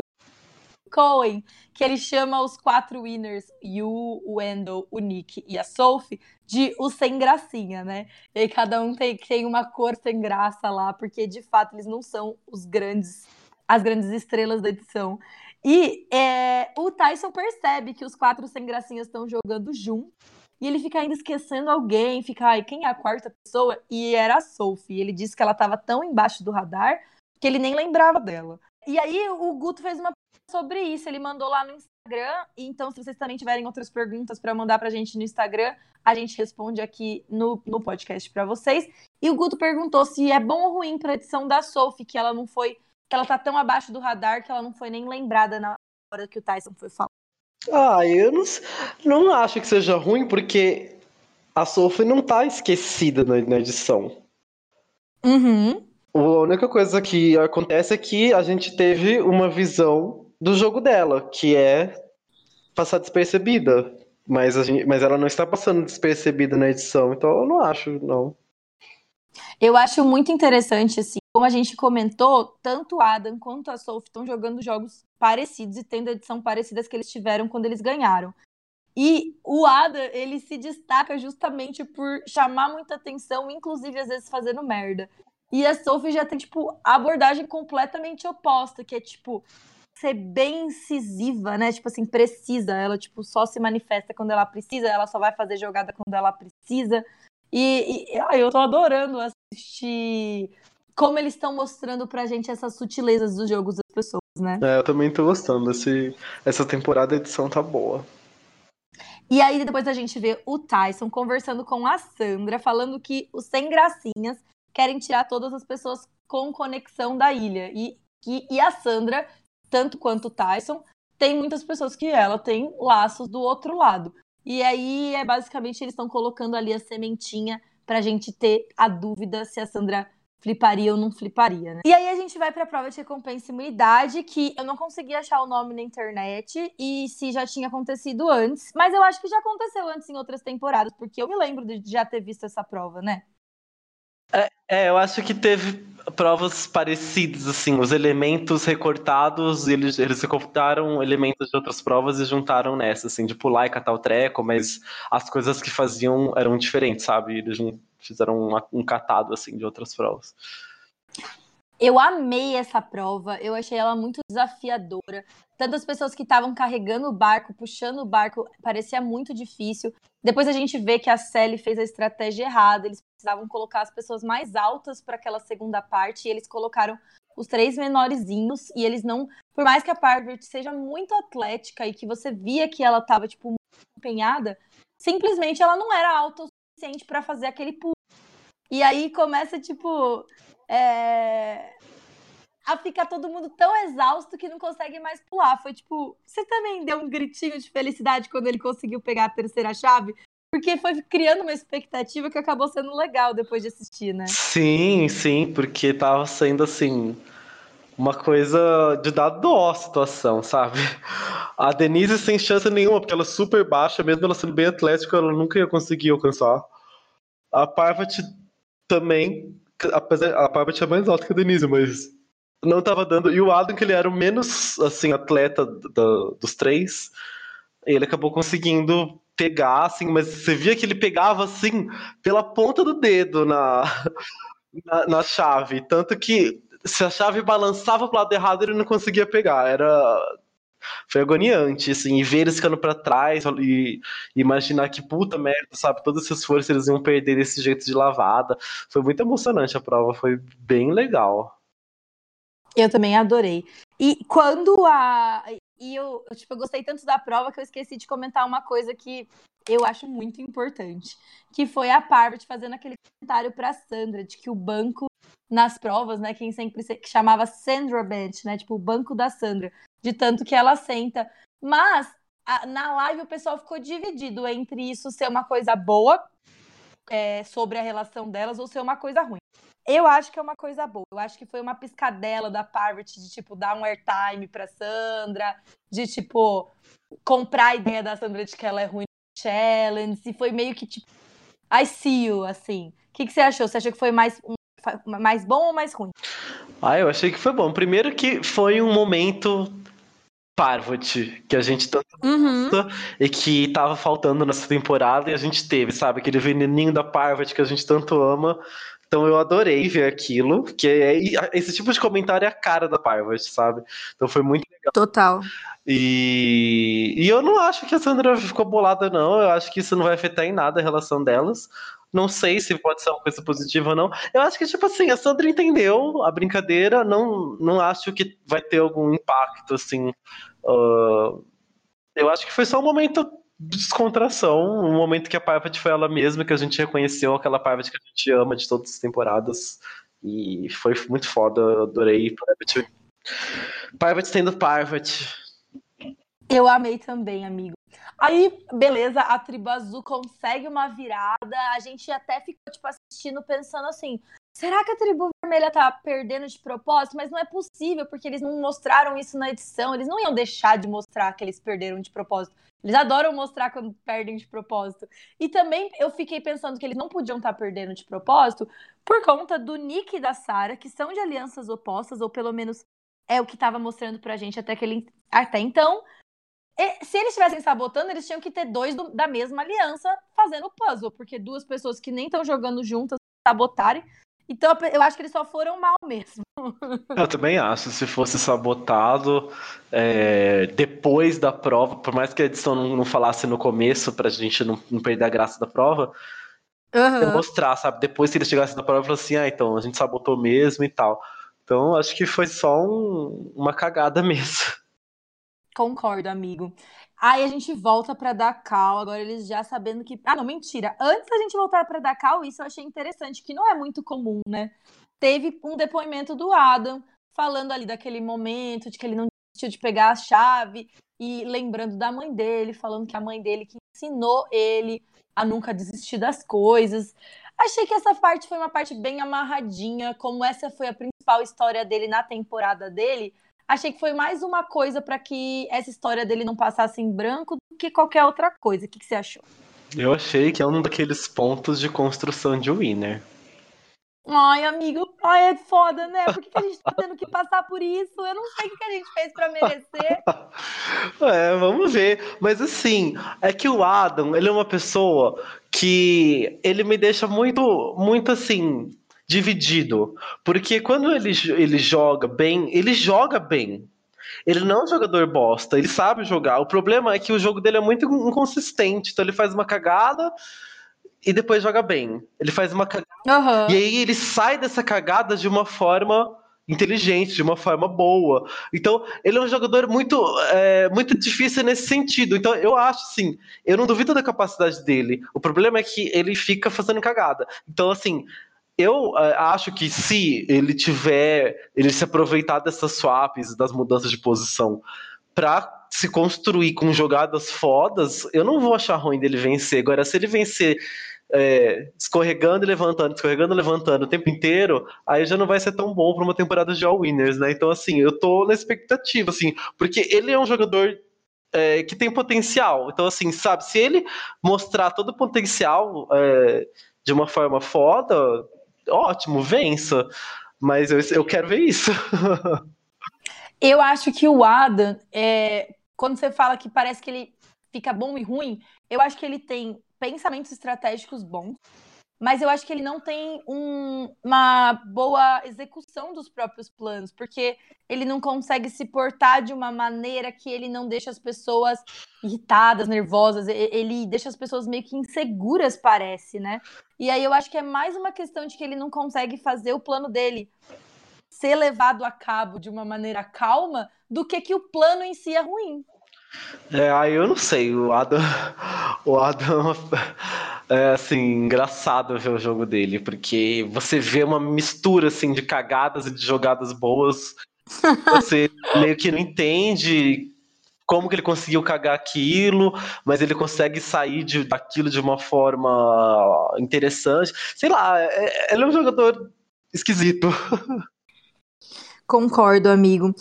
Cohen, que ele chama os quatro winners, Yu, o Wendell, o Nick e a Sophie, de o sem gracinha, né? E cada um tem, tem uma cor sem graça lá, porque de fato eles não são os grandes as grandes estrelas da edição. E é, o Tyson percebe que os quatro sem gracinhas estão jogando junto. E ele fica ainda esquecendo alguém, fica, ai, quem é a quarta pessoa? E era a Sophie. Ele disse que ela estava tão embaixo do radar que ele nem lembrava dela. E aí o Guto fez uma sobre isso, ele mandou lá no Instagram, então se vocês também tiverem outras perguntas para mandar pra gente no Instagram, a gente responde aqui no, no podcast para vocês. E o Guto perguntou se é bom ou ruim pra edição da Sophie, que ela não foi, que ela tá tão abaixo do radar que ela não foi nem lembrada na hora que o Tyson foi falar. Ah, eu não, não acho que seja ruim, porque a Sophie não tá esquecida na, na edição. Uhum. A única coisa que acontece é que a gente teve uma visão do jogo dela, que é passar despercebida. Mas, gente, mas ela não está passando despercebida na edição, então eu não acho, não. Eu acho muito interessante, assim, como a gente comentou, tanto o Adam quanto a Sophie estão jogando jogos parecidos e tendo edição parecidas que eles tiveram quando eles ganharam. E o Adam, ele se destaca justamente por chamar muita atenção, inclusive às vezes fazendo merda. E a Sophie já tem, tipo, abordagem completamente oposta, que é, tipo, ser bem incisiva, né? Tipo assim, precisa. Ela, tipo, só se manifesta quando ela precisa, ela só vai fazer jogada quando ela precisa. E, e ah, eu tô adorando assistir como eles estão mostrando pra gente essas sutilezas dos jogos das pessoas, né? É, eu também tô gostando. Esse, essa temporada a edição tá boa. E aí depois a gente vê o Tyson conversando com a Sandra, falando que os sem gracinhas querem tirar todas as pessoas com conexão da ilha. E, e, e a Sandra, tanto quanto o Tyson, tem muitas pessoas que ela tem laços do outro lado. E aí é basicamente eles estão colocando ali a sementinha pra gente ter a dúvida se a Sandra fliparia ou não fliparia, né? E aí a gente vai pra prova de recompensa e imunidade, que eu não consegui achar o nome na internet e se já tinha acontecido antes, mas eu acho que já aconteceu antes em outras temporadas, porque eu me lembro de já ter visto essa prova, né? É, é, eu acho que teve provas parecidas, assim, os elementos recortados, eles, eles recortaram elementos de outras provas e juntaram nessa, assim, de pular e catar o treco, mas as coisas que faziam eram diferentes, sabe? Eles fizeram um, um catado, assim, de outras provas. Eu amei essa prova, eu achei ela muito desafiadora. Tantas pessoas que estavam carregando o barco, puxando o barco, parecia muito difícil. Depois a gente vê que a Sally fez a estratégia errada, eles precisavam colocar as pessoas mais altas para aquela segunda parte e eles colocaram os três menorzinhos e eles não, por mais que a Parvert seja muito atlética e que você via que ela estava tipo muito empenhada, simplesmente ela não era alta o suficiente para fazer aquele pulo. E aí começa tipo é... a ficar todo mundo tão exausto que não consegue mais pular. Foi tipo, você também deu um gritinho de felicidade quando ele conseguiu pegar a terceira chave? Porque foi criando uma expectativa que acabou sendo legal depois de assistir, né? Sim, sim, porque tava sendo assim. Uma coisa de dar dó a situação, sabe? A Denise sem chance nenhuma, porque ela é super baixa, mesmo ela sendo bem atlética, ela nunca ia conseguir alcançar. A Parvati também apesar a Parvati é mais alta que a Denise, mas não tava dando. E o Adam, que ele era o menos assim atleta do, dos três, ele acabou conseguindo pegar, assim, mas você via que ele pegava assim pela ponta do dedo na, [laughs] na, na chave. Tanto que se a chave balançava pro lado errado, ele não conseguia pegar. Era foi agoniante, assim, e ver eles ficando para trás e imaginar que puta merda, sabe, todo esse esforço eles iam perder desse jeito de lavada. Foi muito emocionante a prova, foi bem legal. Eu também adorei. E quando a. E eu, tipo, eu gostei tanto da prova que eu esqueci de comentar uma coisa que eu acho muito importante. Que foi a Parvati fazendo aquele comentário pra Sandra, de que o banco nas provas, né? Quem sempre que chamava Sandra Bench, né? Tipo, o banco da Sandra de tanto que ela senta. Mas a, na live o pessoal ficou dividido entre isso ser uma coisa boa é, sobre a relação delas ou ser uma coisa ruim. Eu acho que é uma coisa boa. Eu acho que foi uma piscadela da Parvati de, tipo, dar um airtime pra Sandra, de, tipo, comprar a ideia da Sandra de que ela é ruim no challenge. E foi meio que, tipo, I see you, assim. O que, que você achou? Você achou que foi mais, mais bom ou mais ruim? Ah, eu achei que foi bom. Primeiro que foi um momento Parvati, que a gente tanto uhum. gosta e que tava faltando nessa temporada e a gente teve, sabe? Aquele veneninho da Parvati que a gente tanto ama, Então eu adorei ver aquilo, que é, esse tipo de comentário é a cara da Parvati, sabe? Então foi muito legal. Total. E, e eu não acho que a Sandra ficou bolada, não. Eu acho que isso não vai afetar em nada a relação delas. Não sei se pode ser uma coisa positiva ou não. Eu acho que, tipo assim, a Sandra entendeu a brincadeira. Não, não acho que vai ter algum impacto, assim. Uh, eu acho que foi só um momento de descontração, um momento que a Parvati foi ela mesma, que a gente reconheceu aquela Parvati que a gente ama de todas as temporadas. E foi muito foda, adorei Parvati. Parvati sendo Parvati. Eu amei também, amigo. Aí, beleza, a tribo azul consegue uma virada. A gente até ficou, tipo, assistindo, pensando assim: será que a tribo vermelha tá perdendo de propósito? Mas não é possível, porque eles não mostraram isso na edição. Eles não iam deixar de mostrar que eles perderam de propósito. Eles adoram mostrar quando perdem de propósito. E também eu fiquei pensando que eles não podiam estar tá perdendo de propósito por conta do Nick e da Sarah, que são de alianças opostas, ou pelo menos é o que estava mostrando pra gente até, aquele, até então. E, se eles estivessem sabotando, eles tinham que ter dois do, da mesma aliança fazendo o puzzle, porque duas pessoas que nem estão jogando juntas sabotarem. Então eu acho que eles só foram mal [laughs] mesmo. Eu também acho. Se fosse sabotado é, depois da prova, por mais que a edição não, não falasse no começo, pra gente não, não perder a graça da prova, uhum. mostrar, sabe? Depois que eles chegassem na prova, assim, ah, então a gente sabotou mesmo e tal. Então acho que foi só um, uma cagada [laughs] mesmo. Concordo, amigo. Aí a gente volta para Dakar, agora eles já sabendo que. Ah, não, mentira. Antes da gente voltar para Dakar, isso eu achei interessante, que não é muito comum, né? Teve um depoimento do Adam falando ali daquele momento de que ele não desistiu de pegar a chave e lembrando da mãe dele, falando que a mãe dele que ensinou ele a nunca desistir das coisas. Achei que essa parte foi uma parte bem amarradinha, como essa foi a principal história dele na temporada dele achei que foi mais uma coisa para que essa história dele não passasse em branco do que qualquer outra coisa. O que, que você achou? Eu achei que é um daqueles pontos de construção de Winner. Ai, amigo, ai, é foda, né? Por que, que, a gente tá tendo que passar por isso? Eu não sei o que a gente fez para merecer. [laughs] É, vamos ver. Mas assim, é que o Adam, ele é uma pessoa que ele me deixa muito, muito assim, dividido. Porque quando ele, ele joga bem, ele joga bem. Ele não é um jogador bosta, ele sabe jogar. O problema é que o jogo dele é muito inconsistente. Então ele faz uma cagada e depois joga bem. Ele faz uma cagada. Uhum. E aí ele sai dessa cagada de uma forma inteligente, de uma forma boa. Então, ele é um jogador muito, é, muito difícil nesse sentido. Então, eu acho assim, eu não duvido da capacidade dele. O problema é que ele fica fazendo cagada. Então, assim, eu uh, acho que se ele tiver, ele se aproveitar dessas swaps, das mudanças de posição, para se construir com jogadas fodas, eu não vou achar ruim dele vencer. Agora, se ele vencer é, escorregando e levantando, escorregando e levantando o tempo inteiro, aí já não vai ser tão bom para uma temporada de All Winners, né? Então, assim, eu tô na expectativa, assim, porque ele é um jogador é, que tem potencial. Então, assim, sabe, se ele mostrar todo o potencial é, de uma forma foda, ótimo, vença. Mas eu, eu quero ver isso. [laughs] eu acho que o Adam, é, quando você fala que parece que ele fica bom e ruim, eu acho que ele tem pensamentos estratégicos bons, mas eu acho que ele não tem um, uma boa execução dos próprios planos, porque ele não consegue se portar de uma maneira que ele não deixa as pessoas irritadas, nervosas, ele deixa as pessoas meio que inseguras, parece, né? E aí eu acho que é mais uma questão de que ele não consegue fazer o plano dele ser levado a cabo de uma maneira calma do que que o plano em si é ruim. É, aí eu não sei, o Adam, [laughs] o Adam é assim, engraçado ver o jogo dele, porque você vê uma mistura assim de cagadas e de jogadas boas. Você [laughs] meio que não entende como que ele conseguiu cagar aquilo, mas ele consegue sair de, daquilo de uma forma interessante. Sei lá, é, ele é um jogador esquisito. [laughs] Concordo, amigo.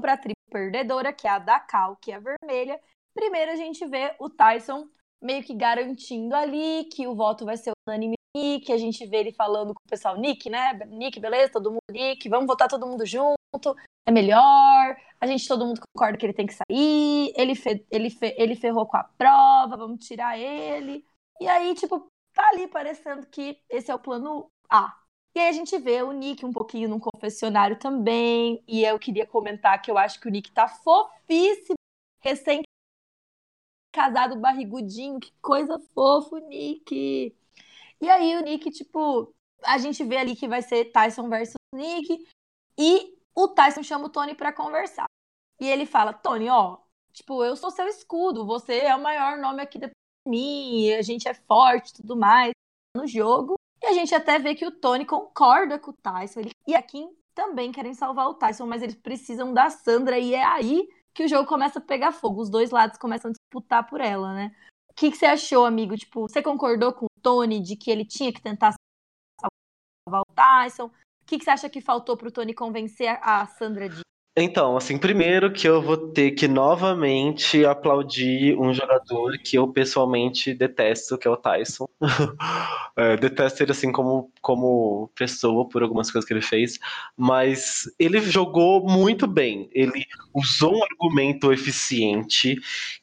Para a tribo perdedora, que é a da Cal, que é vermelha, primeiro a gente vê o Tyson meio que garantindo ali que o voto vai ser unânime Nick, a gente vê ele falando com o pessoal, Nick, né? Nick, beleza? Todo mundo Nick, vamos votar todo mundo junto, é melhor, a gente todo mundo concorda que ele tem que sair, ele, fe, ele, fe, ele ferrou com a prova, vamos tirar ele. E aí, tipo, tá ali parecendo que esse é o plano A. E aí a gente vê o Nick um pouquinho num confessionário também. E eu queria comentar que eu acho que o Nick tá fofíssimo, recém casado barrigudinho, que coisa fofa, Nick. E aí o Nick, tipo, a gente vê ali que vai ser Tyson versus Nick. E o Tyson chama o Tony para conversar. E ele fala: Tony, ó, tipo, eu sou seu escudo, você é o maior nome aqui de mim, a gente é forte tudo mais no jogo. E a gente até vê que o Tony concorda com o Tyson. Ele... E a Kim também querem salvar o Tyson, mas eles precisam da Sandra. E é aí que o jogo começa a pegar fogo. Os dois lados começam a disputar por ela, né? O que, que você achou, amigo? Tipo, você concordou com o Tony de que ele tinha que tentar salvar o Tyson? O que, que você acha que faltou pro Tony convencer a Sandra de então, assim, primeiro que eu vou ter que novamente aplaudir um jogador que eu pessoalmente detesto, que é o Tyson. [laughs] é, detesto ele assim como, como pessoa por algumas coisas que ele fez, mas ele jogou muito bem. Ele usou um argumento eficiente,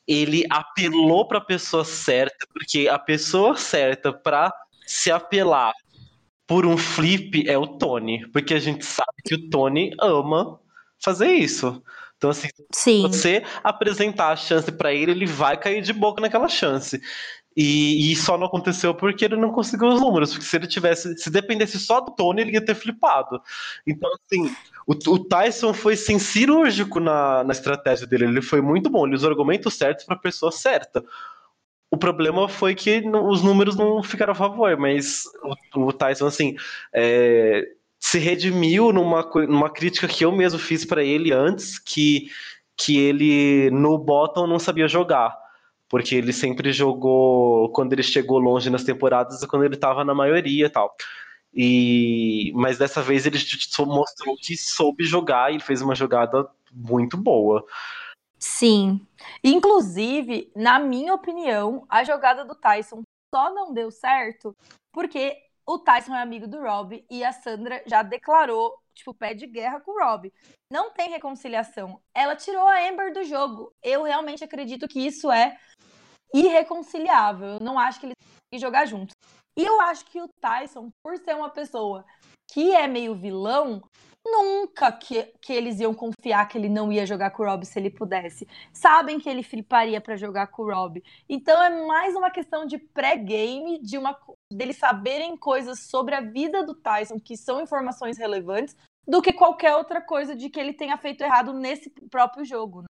ele apelou para a pessoa certa, porque a pessoa certa para se apelar por um flip é o Tony, porque a gente sabe que o Tony ama fazer isso. Então, assim, Sim. você apresentar a chance para ele, ele vai cair de boca naquela chance. E, e, só não aconteceu porque ele não conseguiu os números. Porque se ele tivesse, se dependesse só do Tony, ele ia ter flipado. Então, assim, o, o Tyson foi sim cirúrgico na, na estratégia dele. Ele foi muito bom, ele usou argumentos certos para a pessoa certa. O problema foi que os números não ficaram a favor, mas o, o Tyson, assim, é, se redimiu numa, numa crítica que eu mesmo fiz para ele antes, que, que ele no bottom não sabia jogar. Porque ele sempre jogou quando ele chegou longe nas temporadas e quando ele estava na maioria e tal. E, mas dessa vez ele mostrou que soube jogar e fez uma jogada muito boa. Sim. Inclusive, na minha opinião, a jogada do Tyson só não deu certo porque o Tyson é amigo do Rob e a Sandra já declarou, tipo, pé de guerra com o Rob. Não tem reconciliação. Ela tirou a Amber do jogo. Eu realmente acredito que isso é irreconciliável. Eu não acho que eles têm que jogar juntos. E eu acho que o Tyson, por ser uma pessoa que é meio vilão, nunca que, que eles iam confiar que ele não ia jogar com o Rob se ele pudesse. Sabem que ele fliparia para jogar com o Rob. Então é mais uma questão de pré-game, de uma deles saberem coisas sobre a vida do Tyson que são informações relevantes, do que qualquer outra coisa de que ele tenha feito errado nesse próprio jogo. Né?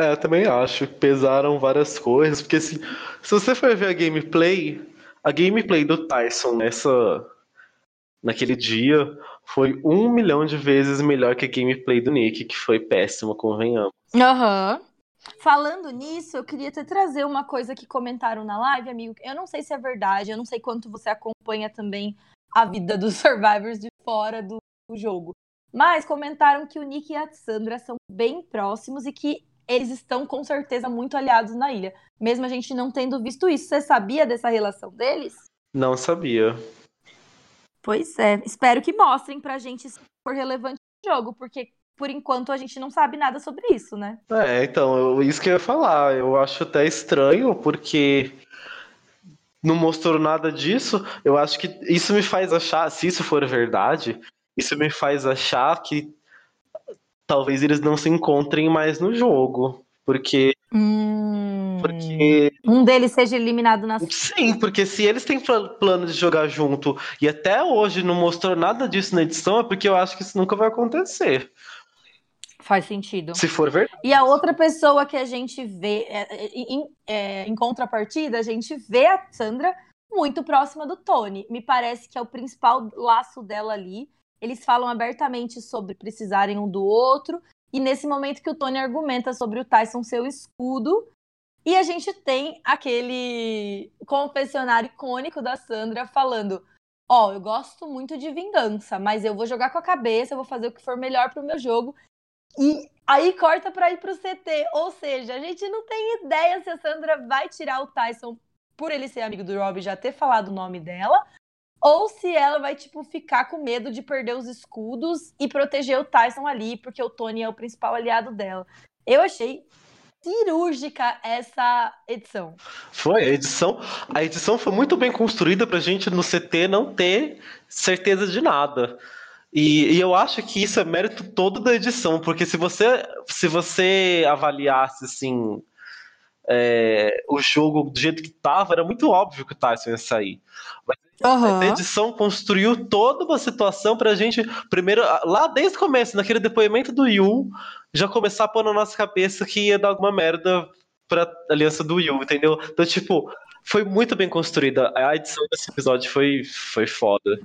É, eu também acho. Pesaram várias coisas, porque assim, se você for ver a gameplay, a gameplay do Tyson nessa naquele dia foi um milhão de vezes melhor que a gameplay do Nick, que foi péssima, convenhamos. Aham. Uhum. Falando nisso, eu queria te trazer uma coisa que comentaram na live, amigo. Eu não sei se é verdade, eu não sei quanto você acompanha também a vida dos [laughs] Survivors de fora do, do jogo. Mas comentaram que o Nick e a Sandra são bem próximos e que eles estão com certeza muito aliados na ilha. Mesmo a gente não tendo visto isso. Você sabia dessa relação deles? Não sabia. Pois é, espero que mostrem pra gente se for relevante no jogo, porque por enquanto a gente não sabe nada sobre isso, né? É, então, isso que eu ia falar. Eu acho até estranho, porque não mostrou nada disso. Eu acho que isso me faz achar, se isso for verdade, isso me faz achar que talvez eles não se encontrem mais no jogo. Porque. Hum, porque. Um deles seja eliminado na. Sim, porque se eles têm plano de jogar junto e até hoje não mostrou nada disso na edição, é porque eu acho que isso nunca vai acontecer. Faz sentido. Se for verdade. E a outra pessoa que a gente vê, é, é, em, é, em contrapartida, a gente vê a Sandra muito próxima do Tony. Me parece que é o principal laço dela ali. Eles falam abertamente sobre precisarem um do outro e nesse momento que o Tony argumenta sobre o Tyson ser o escudo, e a gente tem aquele confessionário icônico da Sandra falando: Ó, oh, eu gosto muito de vingança, mas eu vou jogar com a cabeça, eu vou fazer o que for melhor pro meu jogo. E aí corta para ir pro CT. Ou seja, a gente não tem ideia se a Sandra vai tirar o Tyson por ele ser amigo do Rob e já ter falado o nome dela, ou se ela vai, tipo, ficar com medo de perder os escudos e proteger o Tyson ali, porque o Tony é o principal aliado dela. Eu achei cirúrgica essa edição. Foi, a edição, a edição foi muito bem construída pra gente no CT não ter certeza de nada. E, e, eu acho que isso é mérito todo da edição, porque se você se você avaliasse assim é, o jogo do jeito que tava, era muito óbvio que o Tyson ia sair. Mas uhum. a edição construiu toda uma situação pra gente, primeiro, lá desde o começo, naquele depoimento do Yu, já começar a pôr na nossa cabeça que ia dar alguma merda pra aliança do Yu, entendeu? Então, tipo, foi muito bem construída. A edição desse episódio foi, foi foda.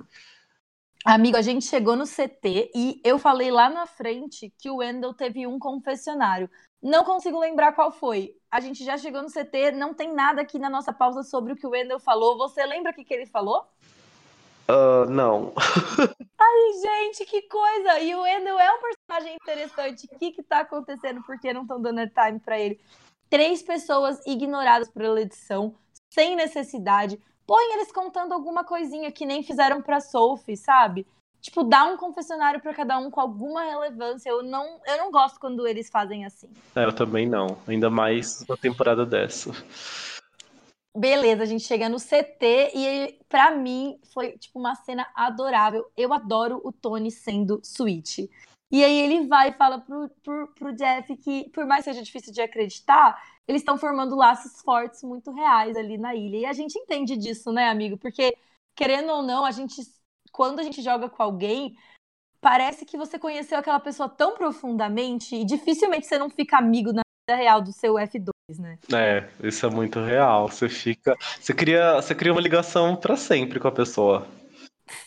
Amigo, a gente chegou no CT e eu falei lá na frente que o Wendell teve um confessionário. Não consigo lembrar qual foi. A gente já chegou no CT, não tem nada aqui na nossa pausa sobre o que o Wendell falou. Você lembra o que, que ele falou? Uh, não. [laughs] Ai, gente, que coisa! E o Wendell é um personagem interessante. O que que tá acontecendo? Por que não estão dando time para ele? Três pessoas ignoradas pela edição, sem necessidade põe eles contando alguma coisinha que nem fizeram pra Sophie, sabe? Tipo, dá um confessionário para cada um com alguma relevância. Eu não, eu não gosto quando eles fazem assim. É, eu também não. Ainda mais uma temporada dessa. Beleza, a gente chega no CT e para mim foi tipo uma cena adorável. Eu adoro o Tony sendo Switch. E aí ele vai e fala pro, pro, pro Jeff que, por mais que seja difícil de acreditar, eles estão formando laços fortes muito reais ali na ilha. E a gente entende disso, né, amigo? Porque, querendo ou não, a gente, quando a gente joga com alguém, parece que você conheceu aquela pessoa tão profundamente e dificilmente você não fica amigo na vida real do seu F2, né? É, isso é muito real. Você fica. Você cria, você cria uma ligação para sempre com a pessoa.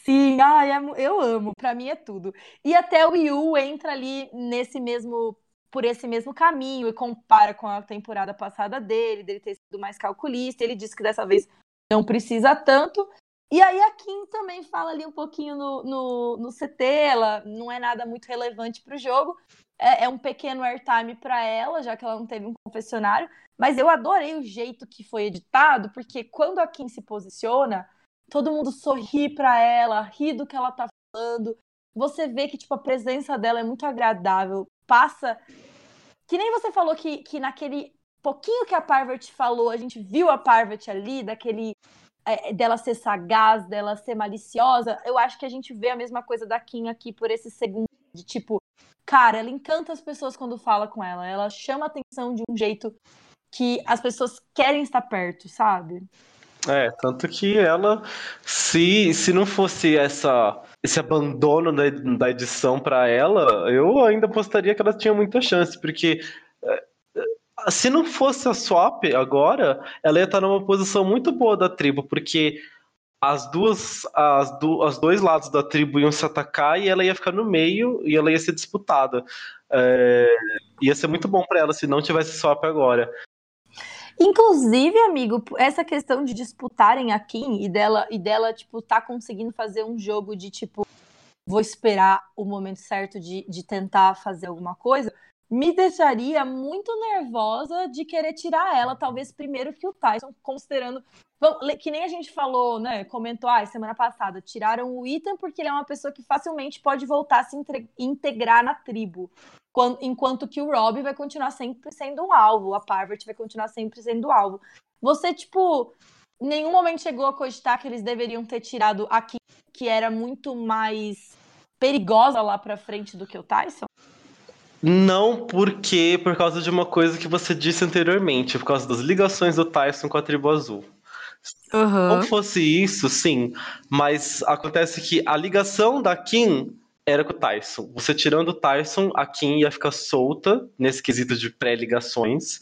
Sim, ai, é eu amo, pra mim é tudo. E até o Yu entra ali nesse mesmo, por esse mesmo caminho e compara com a temporada passada dele, dele ter sido mais calculista. Ele diz que dessa vez não precisa tanto. E aí a Kim também fala ali um pouquinho no, no, no CT, ela não é nada muito relevante pro jogo. É, é um pequeno airtime para ela, já que ela não teve um confessionário. Mas eu adorei o jeito que foi editado, porque quando a Kim se posiciona, todo mundo sorri para ela, ri do que ela tá falando. Você vê que tipo a presença dela é muito agradável, passa que nem você falou que, que naquele pouquinho que a Parvati falou, a gente viu a Parvati ali, daquele é, dela ser sagaz, dela ser maliciosa. Eu acho que a gente vê a mesma coisa da Kim aqui por esse segundo de tipo, cara, ela encanta as pessoas quando fala com ela, ela chama atenção de um jeito que as pessoas querem estar perto, sabe? É, tanto que ela, se, se não fosse essa, esse abandono da, da edição para ela, eu ainda apostaria que ela tinha muita chance, porque é, é, se não fosse a swap agora, ela ia estar numa posição muito boa da tribo, porque as duas, as, do, os dois lados da tribo iam se atacar e ela ia ficar no meio e ela ia ser disputada. É, ia ser muito bom para ela se não tivesse swap agora. Inclusive, amigo, essa questão de disputarem a Kim e dela, e dela, tipo, tá conseguindo fazer um jogo de, tipo, vou esperar o momento certo de, de tentar fazer alguma coisa, me deixaria muito nervosa de querer tirar ela, talvez primeiro que o Tyson, considerando. Que nem a gente falou, né? Comentou ah, semana passada, tiraram o Ethan porque ele é uma pessoa que facilmente pode voltar a se integrar na tribo enquanto que o Rob vai continuar sempre sendo um alvo, a Parvati vai continuar sempre sendo alvo. Você, tipo, em nenhum momento chegou a cogitar que eles deveriam ter tirado aqui, que era muito mais perigosa lá pra frente do que o Tyson? Não, porque por causa de uma coisa que você disse anteriormente, por causa das ligações do Tyson com a tribo azul. Uhum. Não fosse isso, sim, mas acontece que a ligação da Kim era com o Tyson. Você tirando o Tyson, a Kim ia ficar solta nesse quesito de pré-ligações.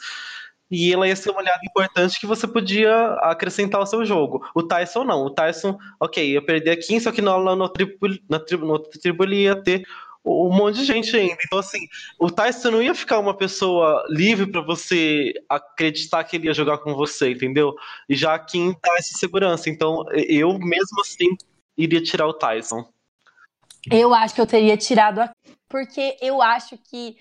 E ela ia ser uma olhada importante que você podia acrescentar ao seu jogo. O Tyson não. O Tyson, ok, ia perder a Kim, só que na, na, tribo, na, tribo, na tribo ele ia ter um monte de gente ainda. Então, assim, o Tyson não ia ficar uma pessoa livre para você acreditar que ele ia jogar com você, entendeu? E já a Kim dá essa segurança. Então, eu mesmo assim iria tirar o Tyson. Eu acho que eu teria tirado a porque eu acho que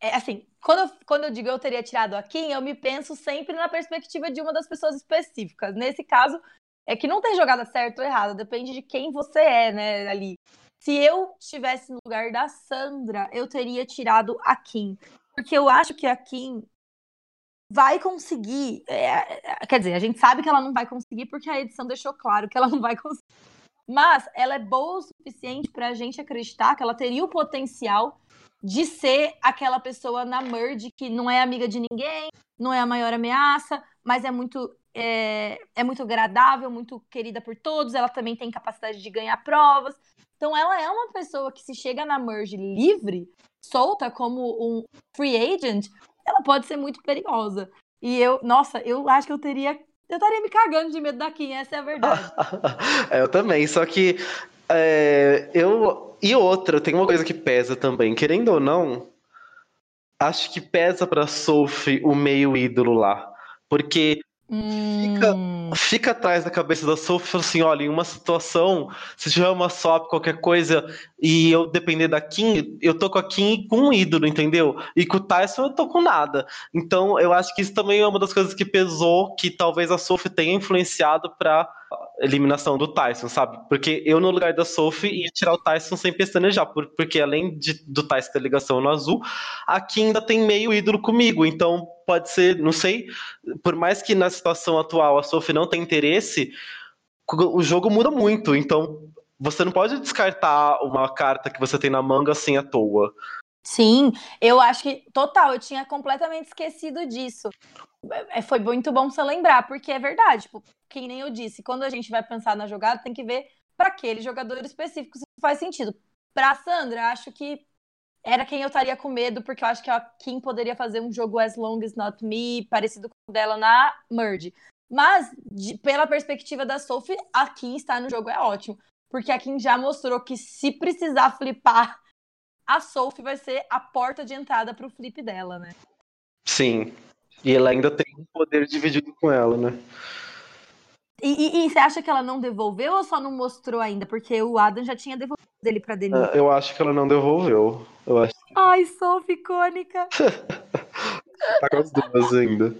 é, assim, quando eu, quando eu digo eu teria tirado a Kim, eu me penso sempre na perspectiva de uma das pessoas específicas. Nesse caso, é que não tem jogada certa ou errada, depende de quem você é, né, ali. Se eu estivesse no lugar da Sandra, eu teria tirado a Kim. Porque eu acho que a Kim, vai conseguir. É, quer dizer, a gente sabe que ela não vai conseguir porque a edição deixou claro que ela não vai conseguir. Mas ela é boa o suficiente para a gente acreditar que ela teria o potencial de ser aquela pessoa na merge que não é amiga de ninguém, não é a maior ameaça, mas é muito é, é muito agradável, muito querida por todos. Ela também tem capacidade de ganhar provas. Então, ela é uma pessoa que se chega na merge livre, solta como um free agent, ela pode ser muito perigosa. E eu, nossa, eu acho que eu teria. Eu estaria me cagando de medo da Kim, essa é a verdade. [laughs] é, eu também, só que é, eu. E outra, tem uma coisa que pesa também, querendo ou não, acho que pesa pra Sophie o meio ídolo lá. Porque hum. fica atrás da cabeça da Sophie assim: olha, em uma situação, se tiver uma swap, qualquer coisa, e eu depender da Kim, eu tô com a Kim com um ídolo, entendeu? E com o Tyson eu tô com nada. Então eu acho que isso também é uma das coisas que pesou, que talvez a Sophie tenha influenciado pra eliminação do Tyson, sabe? Porque eu, no lugar da Sophie, ia tirar o Tyson sem pestanejar, porque além de, do Tyson ter ligação no azul, aqui ainda tem meio ídolo comigo, então pode ser, não sei, por mais que na situação atual a Sophie não tenha interesse, o jogo muda muito, então você não pode descartar uma carta que você tem na manga assim à toa. Sim, eu acho que total, eu tinha completamente esquecido disso. É, foi muito bom você lembrar, porque é verdade, tipo, que nem eu disse, quando a gente vai pensar na jogada, tem que ver para aquele jogador específico se faz sentido. Para Sandra, acho que era quem eu estaria com medo, porque eu acho que a Kim poderia fazer um jogo As Long As Not Me, parecido com o dela na Merge. Mas, de, pela perspectiva da Sophie, a Kim estar no jogo é ótimo. Porque a Kim já mostrou que se precisar flipar, a Sophie vai ser a porta de entrada para o flip dela, né? Sim. E ela ainda tem um poder dividido com ela, né? E, e, e, você acha que ela não devolveu ou só não mostrou ainda? Porque o Adam já tinha devolvido ele pra Denise. É, eu acho que ela não devolveu. Eu acho. Ai, Sophie icônica. [laughs] tá com as duas ainda.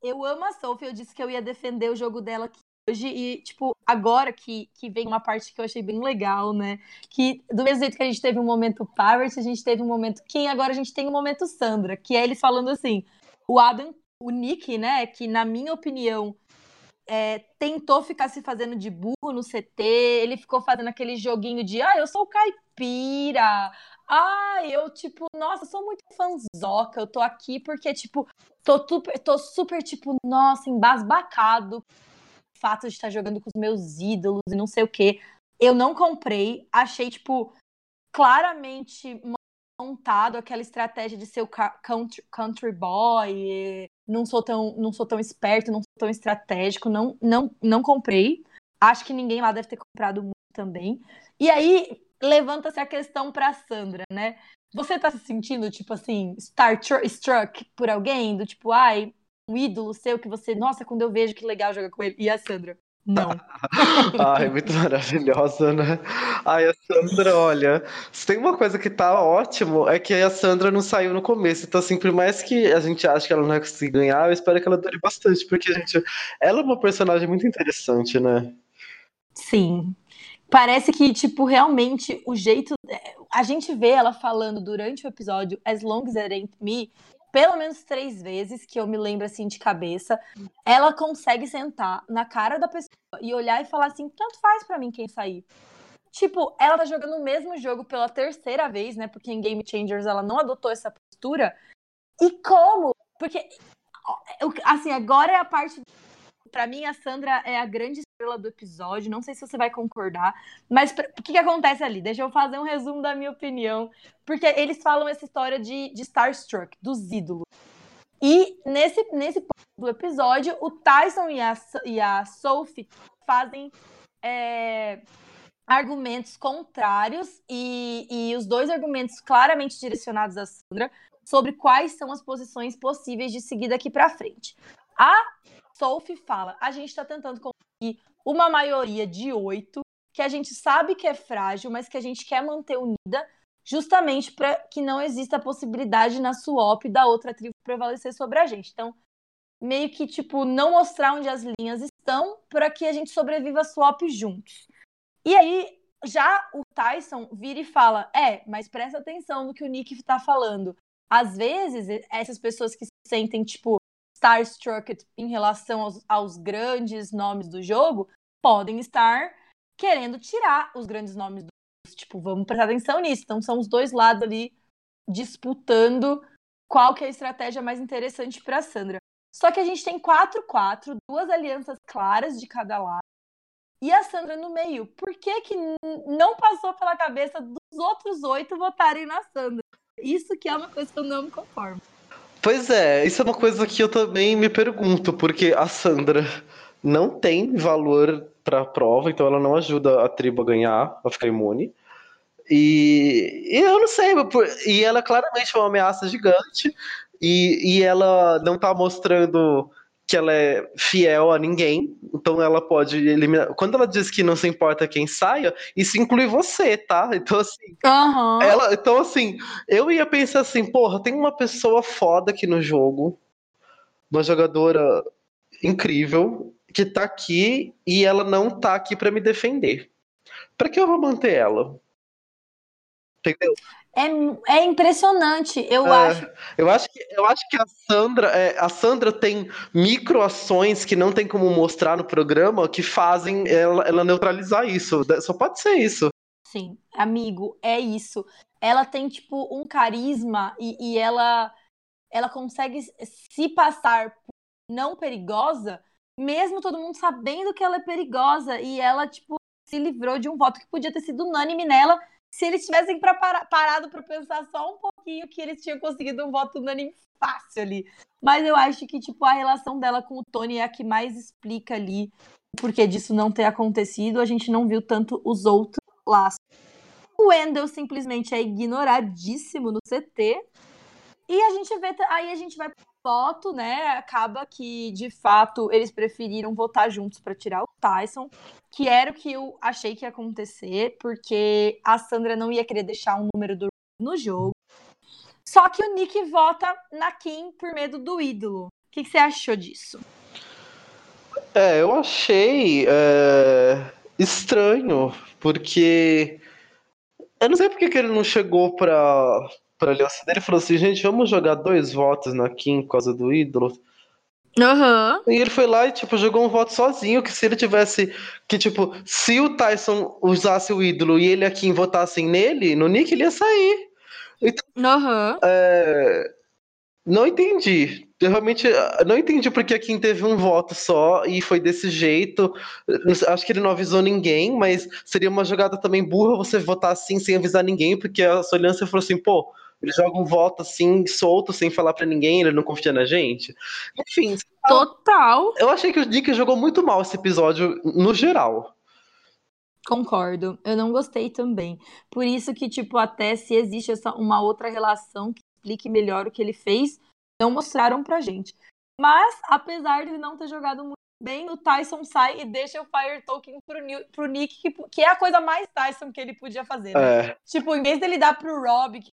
Eu amo a Sophie, eu disse que eu ia defender o jogo dela aqui hoje. E, tipo, agora que, que vem uma parte que eu achei bem legal, né? Que do mesmo jeito que a gente teve um momento Pirates, a gente teve um momento Kim, agora a gente tem um momento Sandra, que é eles falando assim: o Adam, o Nick, né? Que na minha opinião é, tentou ficar se fazendo de burro no CT, ele ficou fazendo aquele joguinho de ah, eu sou o caipira, ah, eu, tipo, nossa, sou muito fanzoca, eu tô aqui porque, tipo, tô super, tô super tipo, nossa, embasbacado o fato de estar jogando com os meus ídolos e não sei o quê. Eu não comprei, achei, tipo, claramente montado aquela estratégia de ser o country, country boy, não sou tão, não sou tão esperto, não sou tão estratégico, não, não, não comprei. Acho que ninguém lá deve ter comprado muito também. E aí levanta-se a questão para Sandra, né? Você tá se sentindo tipo assim, star struck por alguém do tipo, ai, um ídolo seu que você, nossa, quando eu vejo que legal jogar com ele. E a Sandra, não. [laughs] Ai, muito maravilhosa, né? Ai, a Sandra, olha, se tem uma coisa que tá ótimo, é que a Sandra não saiu no começo. Então, assim, por mais que a gente ache que ela não vai conseguir ganhar, eu espero que ela dure bastante, porque, gente, ela é uma personagem muito interessante, né? Sim. Parece que, tipo, realmente o jeito. É, a gente vê ela falando durante o episódio As Long as It Ain't Me pelo menos três vezes, que eu me lembro assim de cabeça, ela consegue sentar na cara da pessoa e olhar e falar assim: tanto faz para mim quem sair. Tipo, ela tá jogando o mesmo jogo pela terceira vez, né? Porque em Game Changers ela não adotou essa postura. E como? Porque, assim, agora é a parte para mim, a Sandra é a grande estrela do episódio. Não sei se você vai concordar, mas o que, que acontece ali? Deixa eu fazer um resumo da minha opinião. Porque eles falam essa história de, de Starstruck, dos ídolos. E nesse, nesse ponto do episódio, o Tyson e a, e a Sophie fazem é, argumentos contrários e, e os dois argumentos claramente direcionados a Sandra sobre quais são as posições possíveis de seguir daqui para frente. A Sophie fala: a gente está tentando conseguir uma maioria de oito, que a gente sabe que é frágil, mas que a gente quer manter unida, justamente para que não exista a possibilidade na swap da outra tribo prevalecer sobre a gente. Então, meio que, tipo, não mostrar onde as linhas estão para que a gente sobreviva a swap juntos. E aí, já o Tyson vira e fala: é, mas presta atenção no que o Nick está falando. Às vezes, essas pessoas que sentem, tipo, starstruck em relação aos, aos grandes nomes do jogo, podem estar querendo tirar os grandes nomes do tipo, vamos prestar atenção nisso. Então são os dois lados ali disputando qual que é a estratégia mais interessante para Sandra. Só que a gente tem 4-4, duas alianças claras de cada lado. E a Sandra no meio. Por que, que não passou pela cabeça dos outros oito votarem na Sandra? Isso que é uma coisa que eu não me conformo. Pois é, isso é uma coisa que eu também me pergunto, porque a Sandra não tem valor para a prova, então ela não ajuda a tribo a ganhar, a ficar imune. E, e eu não sei, e ela é claramente uma ameaça gigante, e, e ela não tá mostrando que ela é fiel a ninguém, então ela pode eliminar. Quando ela diz que não se importa quem saia, isso inclui você, tá? Então, assim. Uhum. Ela, então, assim, eu ia pensar assim, porra, tem uma pessoa foda aqui no jogo, uma jogadora incrível, que tá aqui e ela não tá aqui para me defender. Para que eu vou manter ela? Entendeu? É, é impressionante, eu é, acho. Eu acho que, eu acho que a Sandra, é, a Sandra tem microações que não tem como mostrar no programa que fazem ela, ela neutralizar isso. Só pode ser isso. Sim, amigo, é isso. Ela tem, tipo, um carisma e, e ela, ela consegue se passar por não perigosa, mesmo todo mundo sabendo que ela é perigosa. E ela, tipo, se livrou de um voto que podia ter sido unânime nela se eles tivessem pra par parado para pensar só um pouquinho que eles tinham conseguido um voto unânime fácil ali. Mas eu acho que, tipo, a relação dela com o Tony é a que mais explica ali o porquê disso não ter acontecido. A gente não viu tanto os outros laços. O Wendell simplesmente é ignoradíssimo no CT. E a gente vê. Aí a gente vai pro voto, né? Acaba que, de fato, eles preferiram votar juntos para tirar o Tyson que era o que eu achei que ia acontecer, porque a Sandra não ia querer deixar um número do no jogo. Só que o Nick vota na Kim por medo do ídolo. O que, que você achou disso? É, eu achei é, estranho, porque eu não sei porque que ele não chegou pra, pra aliança dele e falou assim, gente, vamos jogar dois votos na Kim por causa do ídolo. Uhum. E ele foi lá e, tipo, jogou um voto sozinho, que se ele tivesse. Que, tipo, se o Tyson usasse o ídolo e ele aqui votassem nele, no Nick, ele ia sair. Então, uhum. é... Não entendi. Eu realmente não entendi porque a Kim teve um voto só e foi desse jeito. Acho que ele não avisou ninguém, mas seria uma jogada também burra você votar assim sem avisar ninguém, porque a Soliança falou assim, pô, ele joga um voto assim, solto, sem falar para ninguém, ele não confia na gente. Enfim. Total. Eu achei que o Dick jogou muito mal esse episódio, no geral. Concordo. Eu não gostei também. Por isso que, tipo, até se existe essa, uma outra relação que explique melhor o que ele fez, não mostraram pra gente. Mas, apesar de ele não ter jogado muito bem, o Tyson sai e deixa o Fire Token pro, pro Nick, que, que, é a coisa mais Tyson que ele podia fazer. Né? É. Tipo, em vez dele dar pro Rob, que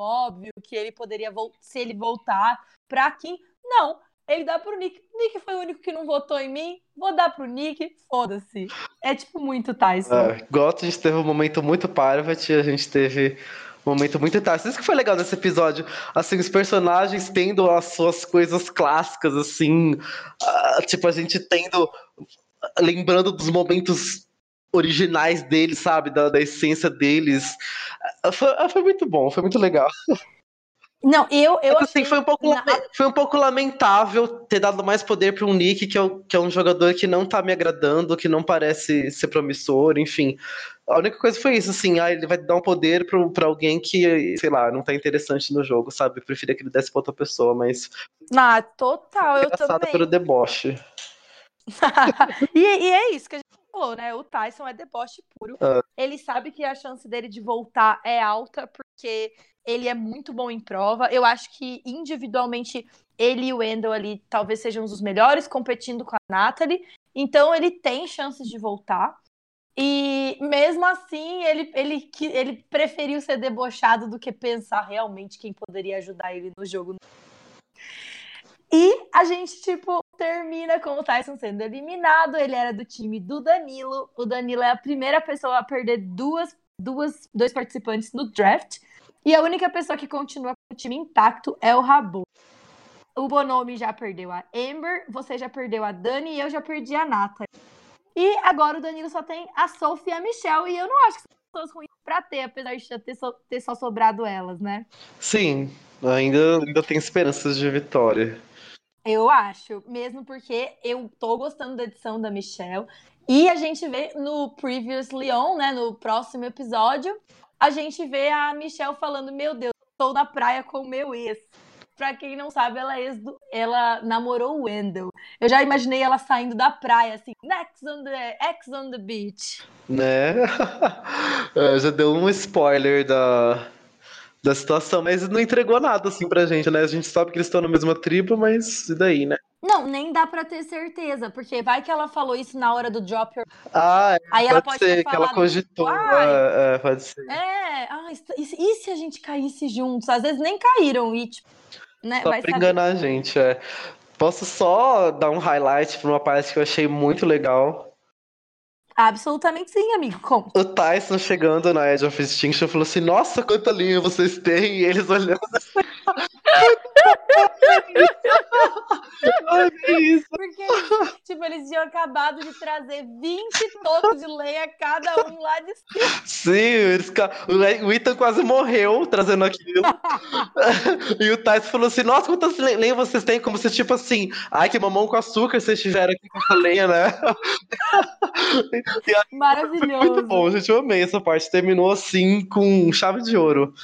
óbvio que ele poderia, se ele voltar pra Kim. Não, ele dá pro Nick. Nick foi o único que não votou em mim. Vou dar pro Nick, foda-se. É tipo muito Tyson. É, gosto, a gente teve um momento muito Parvati, a gente teve um momento muito Tyson. Isso que foi legal nesse episódio. Assim, os personagens tendo as suas coisas clássicas, assim. Uh, tipo, a gente tendo. Lembrando dos momentos originais deles, sabe? Da, da essência deles. Ah, foi, ah, foi, muito bom, foi muito legal. Não, eu. eu Mas, assim, foi, um pouco, na... foi um pouco lamentável ter dado mais poder para um Nick, que é, que é um jogador que não tá me agradando, que não parece ser promissor, enfim. A única coisa foi isso, assim, ah, ele vai dar um poder para alguém que, sei lá, não tá interessante no jogo, sabe? Eu preferia que ele desse pra outra pessoa, mas. Ah, total, eu também. pelo deboche. [laughs] e, e é isso que a gente falou, né? O Tyson é deboche puro. Ah. Ele sabe que a chance dele de voltar é alta, porque ele é muito bom em prova. Eu acho que individualmente ele e o Wendell ali talvez sejam os melhores competindo com a Natalie. Então ele tem chances de voltar. E mesmo assim, ele, ele, ele preferiu ser debochado do que pensar realmente quem poderia ajudar ele no jogo. E a gente, tipo, termina com o Tyson sendo eliminado. Ele era do time do Danilo. O Danilo é a primeira pessoa a perder duas, duas, dois participantes no draft. E a única pessoa que continua com o time intacto é o Rabu. o Bonomi já perdeu a Amber, você já perdeu a Dani e eu já perdi a Nata. E agora o Danilo só tem a Sophie e a Michelle. E eu não acho que são pessoas ruins pra ter, apesar de ter só, ter só sobrado elas, né? Sim, ainda, ainda tem esperanças de vitória. Eu acho, mesmo porque eu tô gostando da edição da Michelle. E a gente vê no Previous Leon, né, no próximo episódio, a gente vê a Michelle falando: Meu Deus, estou na praia com o meu ex. Pra quem não sabe, ela, é ex do... ela namorou o Wendell. Eu já imaginei ela saindo da praia, assim, Next on the, X on the beach. Né? [laughs] É, já deu um spoiler da, da situação, mas não entregou nada assim pra gente, né? A gente sabe que eles estão na mesma tribo, mas e daí, né? Não, nem dá pra ter certeza, porque vai que ela falou isso na hora do drop your... Ah, é, Aí pode ela pode ser que ela cogitou. "Ai, é, é, pode ser. É, ah, e, e se a gente caísse juntos? Às vezes nem caíram e, tipo, né, Só vai pra enganar a gente, é. Posso só dar um highlight pra uma parte que eu achei muito legal? Absolutamente sim, amigo? O Tyson chegando na Edge of Extinction falou assim: Nossa, quanta linha vocês têm! E eles olhando assim. Isso? Porque, tipo, eles tinham acabado de trazer 20 tocos de lenha cada um lá de cima. Sim, eles, o Ethan quase morreu trazendo aquilo. e o Tyson falou assim: Nossa, quantas le- lenhas vocês têm? Como se, tipo assim, ai, que mamão com açúcar vocês tiveram aqui com essa lenha, né? [laughs] Maravilhoso. muito bom, gente. Eu amei essa parte. Terminou assim com chave de ouro.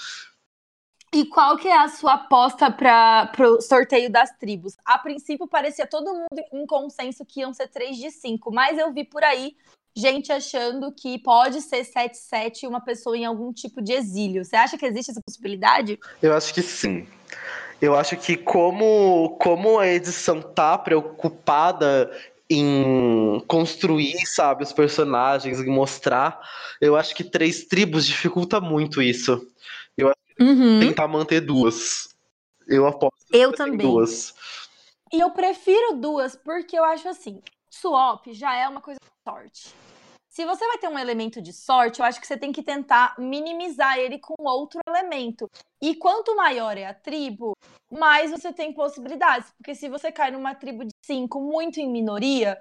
E qual que é a sua aposta para o sorteio das tribos? A princípio parecia todo mundo em consenso que iam ser 3 de 5, mas eu vi por aí gente achando que pode ser 7-7 e uma pessoa em algum tipo de exílio. Você acha que existe essa possibilidade? Eu acho que sim. Eu acho que como, como a edição tá preocupada em construir, sabe, os personagens, em mostrar, eu acho que três tribos dificulta muito isso. Uhum. Tentar manter duas. Eu aposto Eu também. duas. E eu prefiro duas porque eu acho assim, swap já é uma coisa de sorte. Se você vai ter um elemento de sorte, eu acho que você tem que tentar minimizar ele com outro elemento. E quanto maior é a tribo, mais você tem possibilidades. Porque se você cai numa tribo de cinco muito em minoria,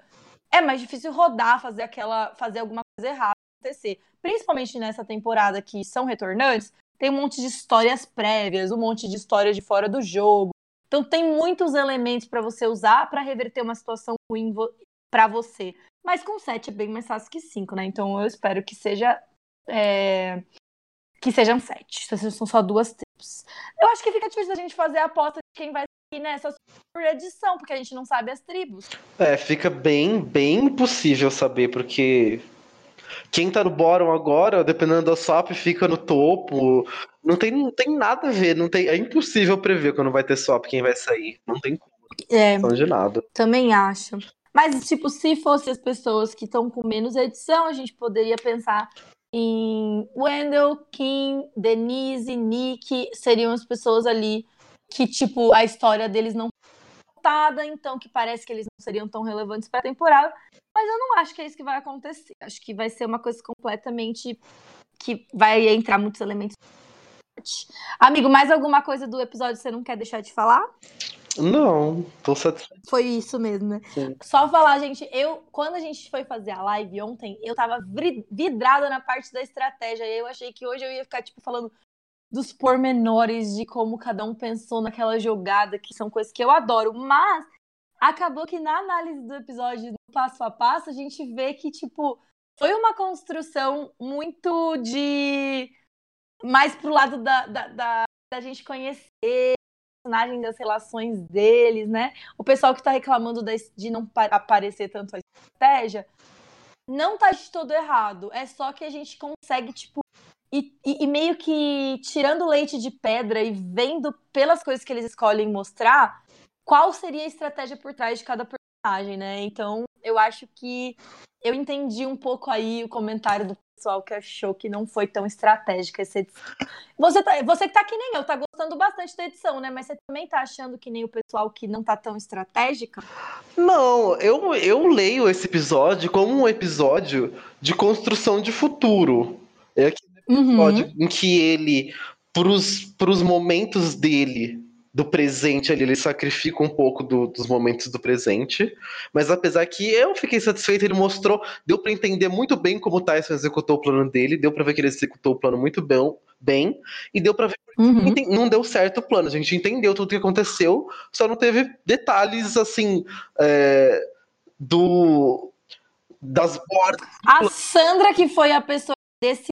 é mais difícil rodar, fazer aquela, fazer alguma coisa errada acontecer. Principalmente nessa temporada que são retornantes, tem um monte de histórias prévias, um monte de história de fora do jogo. Então tem muitos elementos para você usar para reverter uma situação ruim vo para você. Mas com 7 é bem mais fácil que 5, né? Então eu espero que seja é, que sejam 7. São só duas tribos. Eu acho que fica difícil a gente fazer a aposta de quem vai nessa edição, porque a gente não sabe as tribos. É, fica bem, bem impossível saber, porque quem tá no bottom agora, dependendo da swap, fica no topo. Não tem, não tem nada a ver, não tem, é impossível prever quando vai ter swap quem vai sair. Não tem É, condição de nada. também acho. Mas, tipo, se fossem as pessoas que estão com menos edição, a gente poderia pensar em Wendell, Kim, Denise, Nick, seriam as pessoas ali que, tipo, a história deles não foi contada, então que parece que eles não seriam tão relevantes para a temporada. Mas eu não acho que é isso que vai acontecer. Acho que vai ser uma coisa completamente que vai entrar muitos elementos. Amigo, mais alguma coisa do episódio que você não quer deixar de falar? Não, tô satisfeito. Foi isso mesmo, né? Sim. Só falar, gente, eu, quando a gente foi fazer a live ontem, eu tava vidrada na parte da estratégia. E eu achei que hoje eu ia ficar, tipo, falando dos pormenores de como cada um pensou naquela jogada, que são coisas que eu adoro. Mas acabou que na análise do episódio, no passo a passo, a gente vê que, tipo, foi uma construção muito de. mais pro lado da, da, da, da gente conhecer personagem, das relações deles, né? O pessoal que tá reclamando de não pa- aparecer tanto a estratégia, não tá de todo errado. É só que a gente consegue, tipo, e, e- e meio que tirando leite de pedra e vendo pelas coisas que eles escolhem mostrar, qual seria a estratégia por trás de cada personagem, né? Então, eu acho que eu entendi um pouco aí o comentário do pessoal que achou que não foi tão estratégica essa edição. Você, tá- você que tá que nem eu, tá gostando bastante da edição, né? Mas você também tá achando que nem o pessoal que não tá tão estratégica? Não, eu, eu leio esse episódio como um episódio de construção de futuro. É aquele Uhum. em que ele, pros, pros momentos dele, do presente ali, ele sacrifica um pouco do, dos momentos do presente. Mas apesar que eu fiquei satisfeito, ele mostrou, deu para entender muito bem como o Tyson executou o plano dele, deu para ver que ele executou o plano muito bem, bem e deu para ver uhum. que não deu certo o plano. A gente entendeu tudo o que aconteceu, só não teve detalhes assim é, do das bordas. A Sandra que foi a pessoa desse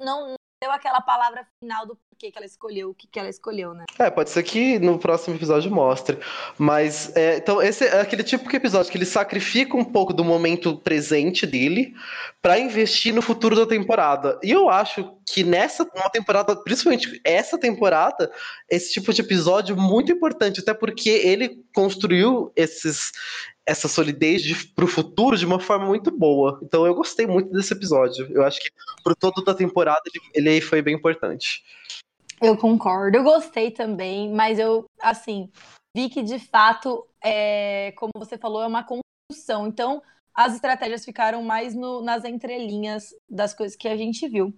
não deu aquela palavra final do porquê que ela escolheu o que, que ela escolheu, né? É, pode ser que no próximo episódio mostre. Mas, é, então, esse é aquele tipo de episódio que ele sacrifica um pouco do momento presente dele para investir no futuro da temporada. E eu acho que nessa uma temporada, principalmente essa temporada, esse tipo de episódio é muito importante, até porque ele construiu esses essa solidez para o futuro de uma forma muito boa. Então eu gostei muito desse episódio. Eu acho que pro todo da temporada ele, ele foi bem importante. Eu concordo. Eu gostei também, mas eu assim vi que de fato, é, como você falou, é uma construção. Então as estratégias ficaram mais no, nas entrelinhas das coisas que a gente viu.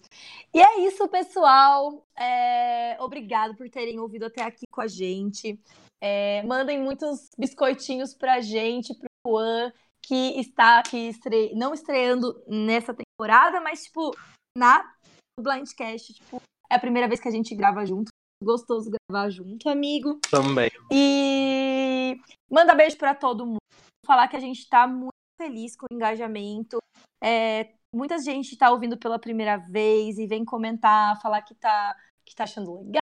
E é isso, pessoal. É, obrigado por terem ouvido até aqui com a gente. É, mandem muitos biscoitinhos pra gente, pro Juan, que está aqui estre... não estreando nessa temporada, mas, tipo, na Blindcast, tipo, é a primeira vez que a gente grava junto. Gostoso gravar junto, amigo. Também. E manda beijo para todo mundo. Falar que a gente tá muito feliz com o engajamento. É, muita gente está ouvindo pela primeira vez e vem comentar, falar que tá, que tá achando legal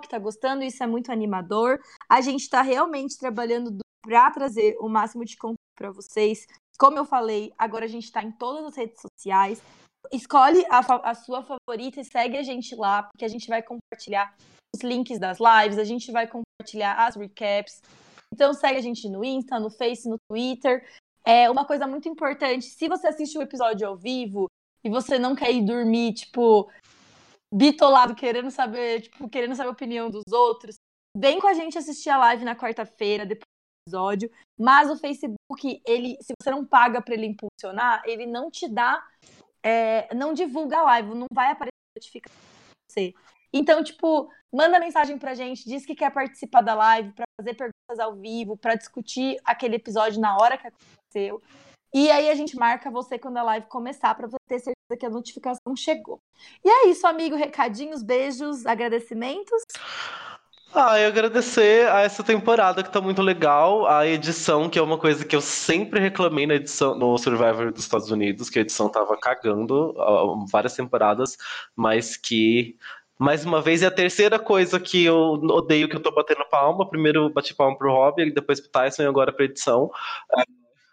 que tá gostando, isso é muito animador. A gente está realmente trabalhando para trazer o máximo de conteúdo para vocês. Como eu falei, agora a gente está em todas as redes sociais. Escolhe a, a, sua favorita e segue a gente lá, porque a gente vai compartilhar os links das lives, a gente vai compartilhar as recaps. Então segue a gente no Insta, no Face, no Twitter. É uma coisa muito importante, se você assiste o episódio ao vivo e você não quer ir dormir, tipo, bitolado, querendo saber, tipo, querendo saber a opinião dos outros, vem com a gente assistir a live na quarta-feira, depois do episódio. Mas o Facebook, ele, se você não paga para ele impulsionar, ele não te dá, é, não divulga a live, não vai aparecer notificação pra você. Então, tipo, manda mensagem pra gente, diz que quer participar da live, para fazer perguntas ao vivo, para discutir aquele episódio na hora que aconteceu. E aí a gente marca você quando a live começar para você ter certeza que a notificação chegou. E é isso, amigo. Recadinhos, beijos, agradecimentos. Ah, eu agradecer a essa temporada que tá muito legal, a edição, que é uma coisa que eu sempre reclamei na edição no Survivor dos Estados Unidos, que a edição tava cagando uh, várias temporadas, mas que mais uma vez é a terceira coisa que eu odeio que eu tô batendo palma. Primeiro bati palma pro Rob, depois pro Tyson e agora pra edição.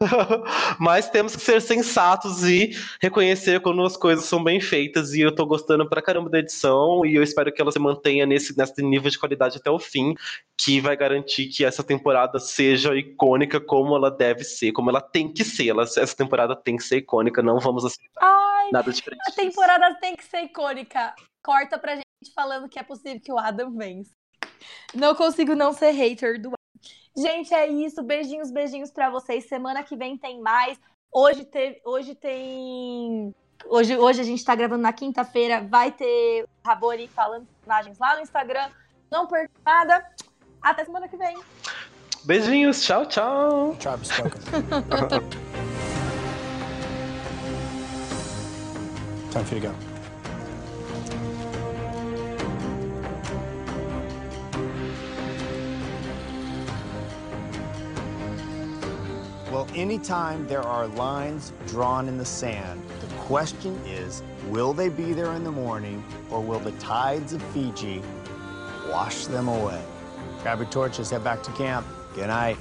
[laughs] Mas temos que ser sensatos e reconhecer quando as coisas são bem feitas. E eu tô gostando pra caramba da edição. E eu espero que ela se mantenha nesse, nesse nível de qualidade até o fim, que vai garantir que essa temporada seja icônica como ela deve ser, como ela tem que ser. Ela, essa temporada tem que ser icônica, não vamos aceitar Ai, nada diferente. A temporada tem que ser icônica. Corta pra gente falando que é possível que o Adam vença. Não consigo não ser hater do Gente, é isso. Beijinhos, beijinhos para vocês. Semana que vem tem mais. Hoje, teve, hoje tem. Hoje, hoje a gente tá gravando na quinta-feira. Vai ter o Raboni falando imagens lá no Instagram. Não perca nada. Até semana que vem. Beijinhos. Tchau, tchau. Travis Time for you to go. Well, anytime there are lines drawn in the sand, the question is, will they be there in the morning or will the tides of Fiji wash them away? Grab your torches, head back to camp. Good night.